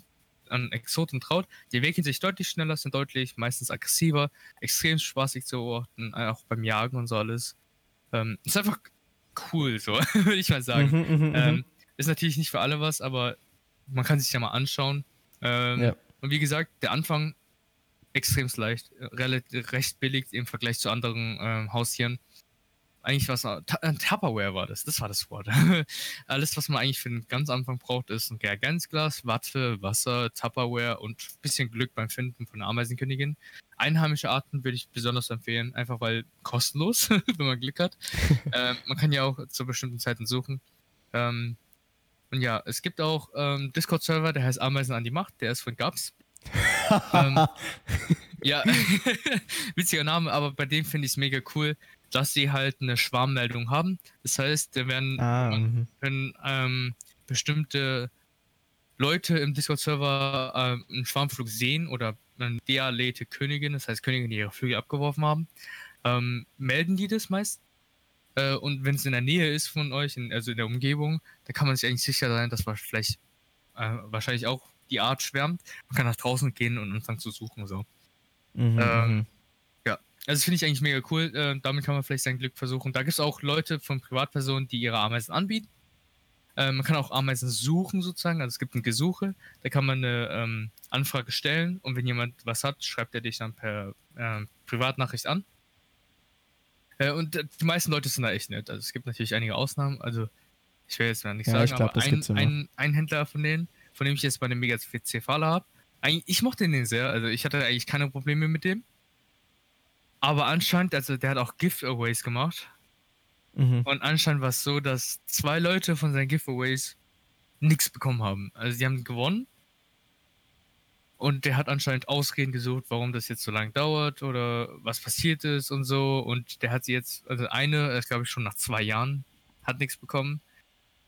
an Exoten traut. Die entwickeln sich deutlich schneller, sind deutlich meistens aggressiver, extrem spaßig zu beobachten, äh, auch beim Jagen und so alles. Ähm, ist einfach cool, so würde ich mal sagen. Mhm, mhm, mhm. Ähm, ist natürlich nicht für alle was, aber man kann sich ja mal anschauen. Ähm, Ja. Und wie gesagt, der Anfang extrem leicht, relativ recht billig im Vergleich zu anderen ähm, Haustieren. Eigentlich was äh, Tupperware war das, das war das Wort. Alles, was man eigentlich für den ganz Anfang braucht, ist ein Reagenzglas, Watte, Wasser, Tupperware und ein bisschen Glück beim Finden von der Ameisenkönigin. Einheimische Arten würde ich besonders empfehlen, einfach weil kostenlos, wenn man Glück hat. ähm, man kann ja auch zu bestimmten Zeiten suchen. Ähm, und ja, es gibt auch ähm, Discord-Server, der heißt Ameisen an die Macht, der ist von Gabs. ähm, ja, witziger Name, aber bei dem finde ich es mega cool, dass sie halt eine Schwarmmeldung haben. Das heißt, da werden Ah, mhm. wenn ähm, bestimmte Leute im Discord-Server ähm, einen Schwarmflug sehen oder eine dealete Königin, das heißt Königin, die ihre Flügel abgeworfen haben, ähm, melden die das meist. Äh, und wenn es in der Nähe ist von euch, in, also in der Umgebung, dann kann man sich eigentlich sicher sein, dass man vielleicht äh, wahrscheinlich auch die Art schwärmt. Man kann nach draußen gehen und anfangen zu suchen. So. Mhm, Ähm, mhm. Also das finde ich eigentlich mega cool. Äh, damit kann man vielleicht sein Glück versuchen. Da gibt es auch Leute von Privatpersonen, die ihre Ameisen anbieten. Äh, man kann auch Ameisen suchen sozusagen. Also es gibt ein Gesuche. Da kann man eine ähm, Anfrage stellen und wenn jemand was hat, schreibt er dich dann per ähm, Privatnachricht an. Äh, und äh, die meisten Leute sind da echt nett. Also es gibt natürlich einige Ausnahmen. Also ich will jetzt mal nicht Ja, sagen, ich glaub, aber ein, ein, ein Händler von denen, von dem ich jetzt bei dem Mega C-Faller habe, ich mochte den sehr. Also ich hatte eigentlich keine Probleme mit dem. Aber anscheinend, also der hat auch Giveaways gemacht. Mhm. Und anscheinend war es so, dass zwei Leute von seinen Giveaways nichts bekommen haben. Also die haben gewonnen. Und der hat anscheinend Ausreden gesucht, warum das jetzt so lange dauert oder was passiert ist und so. Und der hat sie jetzt, also eine, das glaube ich schon nach zwei Jahren, hat nichts bekommen.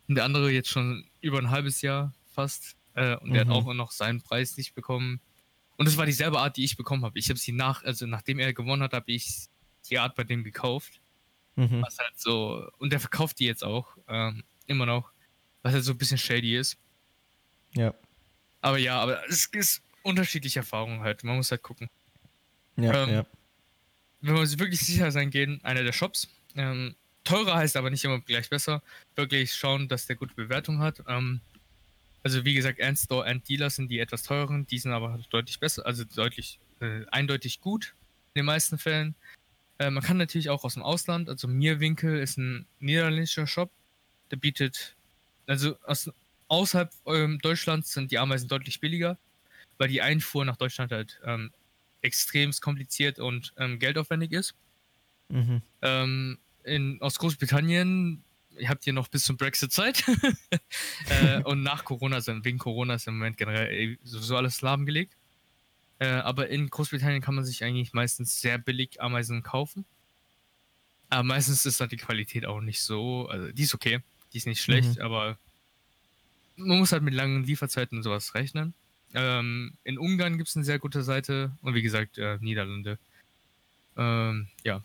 Und der andere jetzt schon über ein halbes Jahr fast. Äh, und der Mhm. hat auch noch seinen Preis nicht bekommen. Und das war dieselbe Art, die ich bekommen habe. Ich habe sie nach, also nachdem er gewonnen hat, habe ich die Art bei dem gekauft. Mhm. Was halt so, und der verkauft die jetzt auch, ähm, immer noch, was halt so ein bisschen shady ist. Ja. Aber ja, aber es ist unterschiedliche Erfahrungen halt. Man muss halt gucken. Ja, Ähm, ja. Wenn man sich wirklich sicher sein gehen, einer der Shops. Ähm, teurer heißt aber nicht immer gleich besser. Wirklich schauen, dass der gute Bewertung hat. Ähm, also wie gesagt, Ant Store, Ant Dealer sind die etwas teureren, die sind aber deutlich besser, also deutlich, äh, eindeutig gut in den meisten Fällen. Äh, man kann natürlich auch aus dem Ausland, also Mirwinkel ist ein niederländischer Shop, der bietet, also aus, außerhalb ähm, Deutschlands sind die Ameisen deutlich billiger, weil die Einfuhr nach Deutschland halt ähm, extremst kompliziert und ähm, geldaufwendig ist. Mhm. Ähm, in, aus Großbritannien, ihr habt hier noch bis zum Brexit Zeit. äh, und nach Corona sind, wegen Corona ist im Moment generell eh sowieso alles lahmgelegt. Äh, aber in Großbritannien kann man sich eigentlich meistens sehr billig Ameisen kaufen. Aber meistens ist dann die Qualität auch nicht so, also die ist okay, die ist nicht schlecht, Mhm. aber man muss halt mit langen Lieferzeiten und sowas rechnen. Ähm, in Ungarn gibt es eine sehr gute Seite und wie gesagt, äh, Niederlande. Ähm, ja.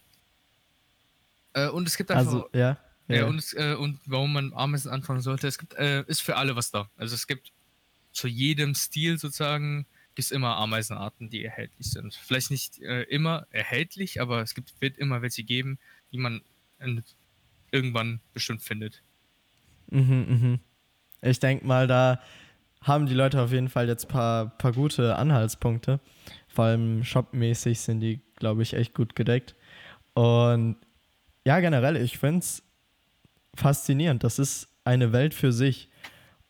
Äh, und es gibt einfach. Also, ja. ja, ja. und, es, äh, und warum man Ameisen anfangen sollte, es gibt, äh, ist für alle was da. Also es gibt zu jedem Stil sozusagen gibt es immer Ameisenarten, die erhältlich sind. Vielleicht nicht äh, immer erhältlich, aber es gibt, wird immer welche geben, die man in, irgendwann bestimmt findet. Mhm, mhm. Ich denke mal, da haben die Leute auf jeden Fall jetzt ein paar, paar gute Anhaltspunkte. Vor allem shopmäßig sind die, glaube ich, echt gut gedeckt. Und ja, generell, ich finde es faszinierend. Das ist eine Welt für sich.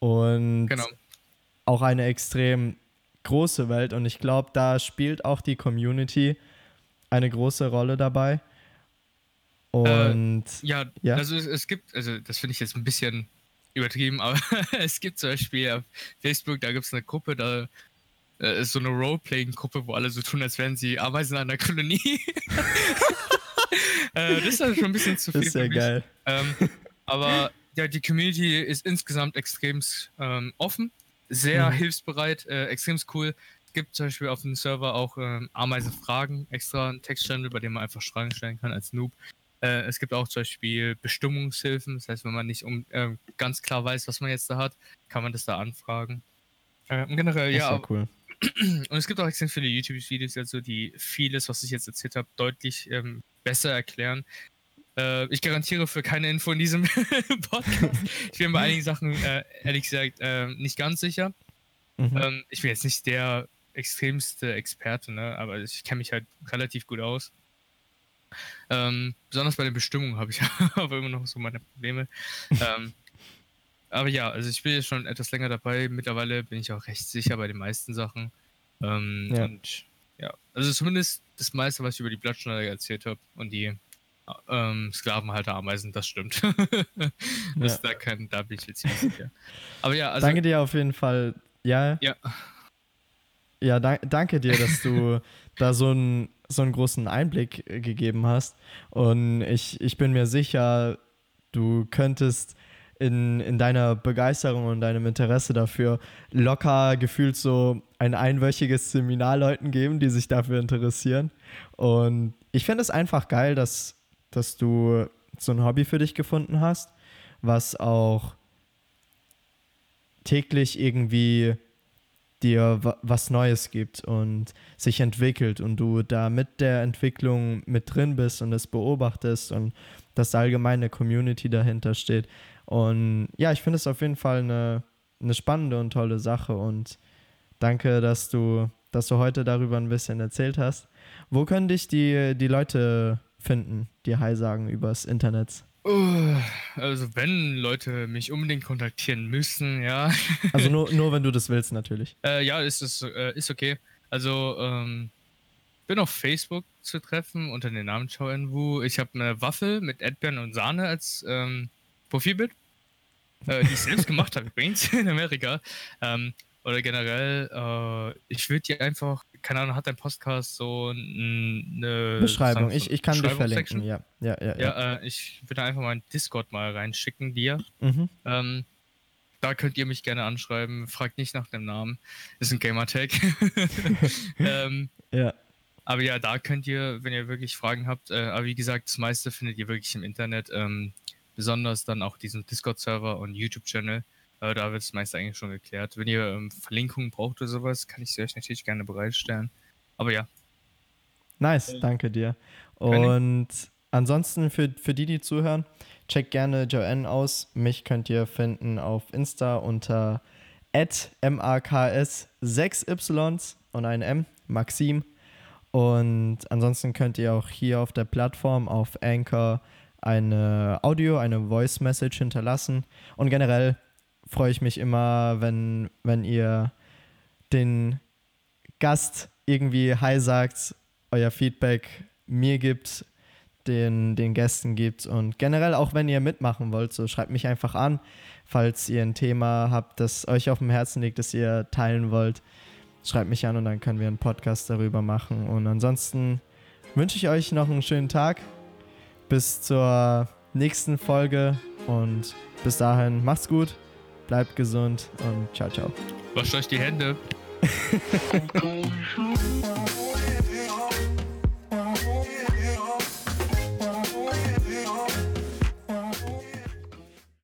Und Genau. auch eine extrem große Welt. Und ich glaube, da spielt auch die Community eine große Rolle dabei. Und Ja, Ja. also es, es gibt, also das finde ich jetzt ein bisschen übertrieben, aber es gibt zum Beispiel auf Facebook, da gibt es eine Gruppe, da äh, ist so eine Roleplaying-Gruppe, wo alle so tun, als wären sie Ameisen an der Kolonie. äh, das ist halt schon ein bisschen zu viel. ist ja geil. Ähm, aber ja, die Community ist insgesamt extrem ähm, offen, sehr Mhm. hilfsbereit, äh, extrem cool. Es gibt zum Beispiel auf dem Server auch ähm, Ameisenfragen, extra einen Textchannel, bei dem man einfach Fragen stellen kann als Noob. Äh, es gibt auch zum Beispiel Bestimmungshilfen, das heißt, wenn man nicht um, ähm, ganz klar weiß, was man jetzt da hat, kann man das da anfragen. Äh, generell, Das ja cool. und es gibt auch extrem viele YouTube-Videos, also die vieles, was ich jetzt erzählt habe, deutlich ähm, besser erklären. Äh, ich garantiere für keine Info in diesem Podcast. Ich bin bei einigen Sachen, äh, ehrlich gesagt, äh, nicht ganz sicher. Mhm. Ähm, ich bin jetzt nicht der extremste Experte, ne? aber ich kenne mich halt relativ gut aus. Ähm, besonders bei den Bestimmungen habe ich aber immer noch so meine Probleme. ähm, aber ja, also ich bin jetzt schon etwas länger dabei. Mittlerweile bin ich auch recht sicher bei den meisten Sachen. Ähm, Ja. Und ja, also zumindest das meiste, was ich über die Blattschneider erzählt habe und die ähm, Sklavenhalter-Ameisen, das stimmt. das Ja. da, kann, da bin ich jetzt ziemlich sicher. Aber ja, also Danke dir auf jeden Fall. Ja, ja, Ja, da, danke dir, dass du da so, ein, so einen großen Einblick äh, gegeben hast. Und ich, ich bin mir sicher, du könntest in, in deiner Begeisterung und deinem Interesse dafür locker gefühlt so ein einwöchiges Seminar Leuten geben, die sich dafür interessieren. Und ich finde es einfach geil, dass, dass du so ein Hobby für dich gefunden hast, was auch täglich irgendwie dir was Neues gibt und sich entwickelt und du da mit der Entwicklung mit drin bist und es beobachtest und dass allgemeine Community dahinter steht. Und ja, ich finde es auf jeden Fall eine, eine spannende und tolle Sache und danke, dass du, dass du heute darüber ein bisschen erzählt hast. Wo können dich die, die Leute finden, die Hi sagen übers Internet? Uh, also wenn Leute mich unbedingt kontaktieren müssen, ja. Also nur, nur wenn du das willst, natürlich. Äh, ja, ist, ist, äh, ist okay. Also ähm, bin auf Facebook zu treffen unter dem Namen Chao Enwu. Ich habe eine Waffel mit Erdbeeren und Sahne als ähm, Profilbild, äh, die ich selbst gemacht habe übrigens in Amerika. Ähm, oder generell, äh, ich würde dir einfach, keine Ahnung, hat dein Podcast so eine Beschreibung. Ich, ich kann dich verlinken, ja. Ja, ja, ja. ja äh, ich würde einfach mal einen Discord mal reinschicken dir. Mhm. Ähm, da könnt ihr mich gerne anschreiben. Fragt nicht nach dem Namen. Ist ein Gamertag. ähm, ja. Aber ja, da könnt ihr, wenn ihr wirklich Fragen habt, äh, aber wie gesagt, das meiste findet ihr wirklich im Internet. Ähm, besonders dann auch diesen Discord-Server und YouTube-Channel. Äh, da wird es meist eigentlich schon geklärt. Wenn ihr ähm, Verlinkungen braucht oder sowas, kann ich sie euch natürlich gerne bereitstellen. Aber ja. Nice, danke dir. Und ansonsten für, für die, die zuhören, checkt gerne Joanne aus. Mich könnt ihr finden auf Insta unter maks6y und ein M, Maxim. Und ansonsten könnt ihr auch hier auf der Plattform auf Anchor eine Audio, eine Voice Message hinterlassen. Und generell freue ich mich immer, wenn, wenn ihr den Gast irgendwie Hi sagt, euer Feedback mir gibt, den, den Gästen gibt und generell auch wenn ihr mitmachen wollt, so schreibt mich einfach an, falls ihr ein Thema habt, das euch auf dem Herzen liegt, das ihr teilen wollt. Schreibt mich an und dann können wir einen Podcast darüber machen. Und ansonsten wünsche ich euch noch einen schönen Tag. Bis zur nächsten Folge und bis dahin macht's gut bleibt gesund und ciao, ciao. Wascht euch die Hände.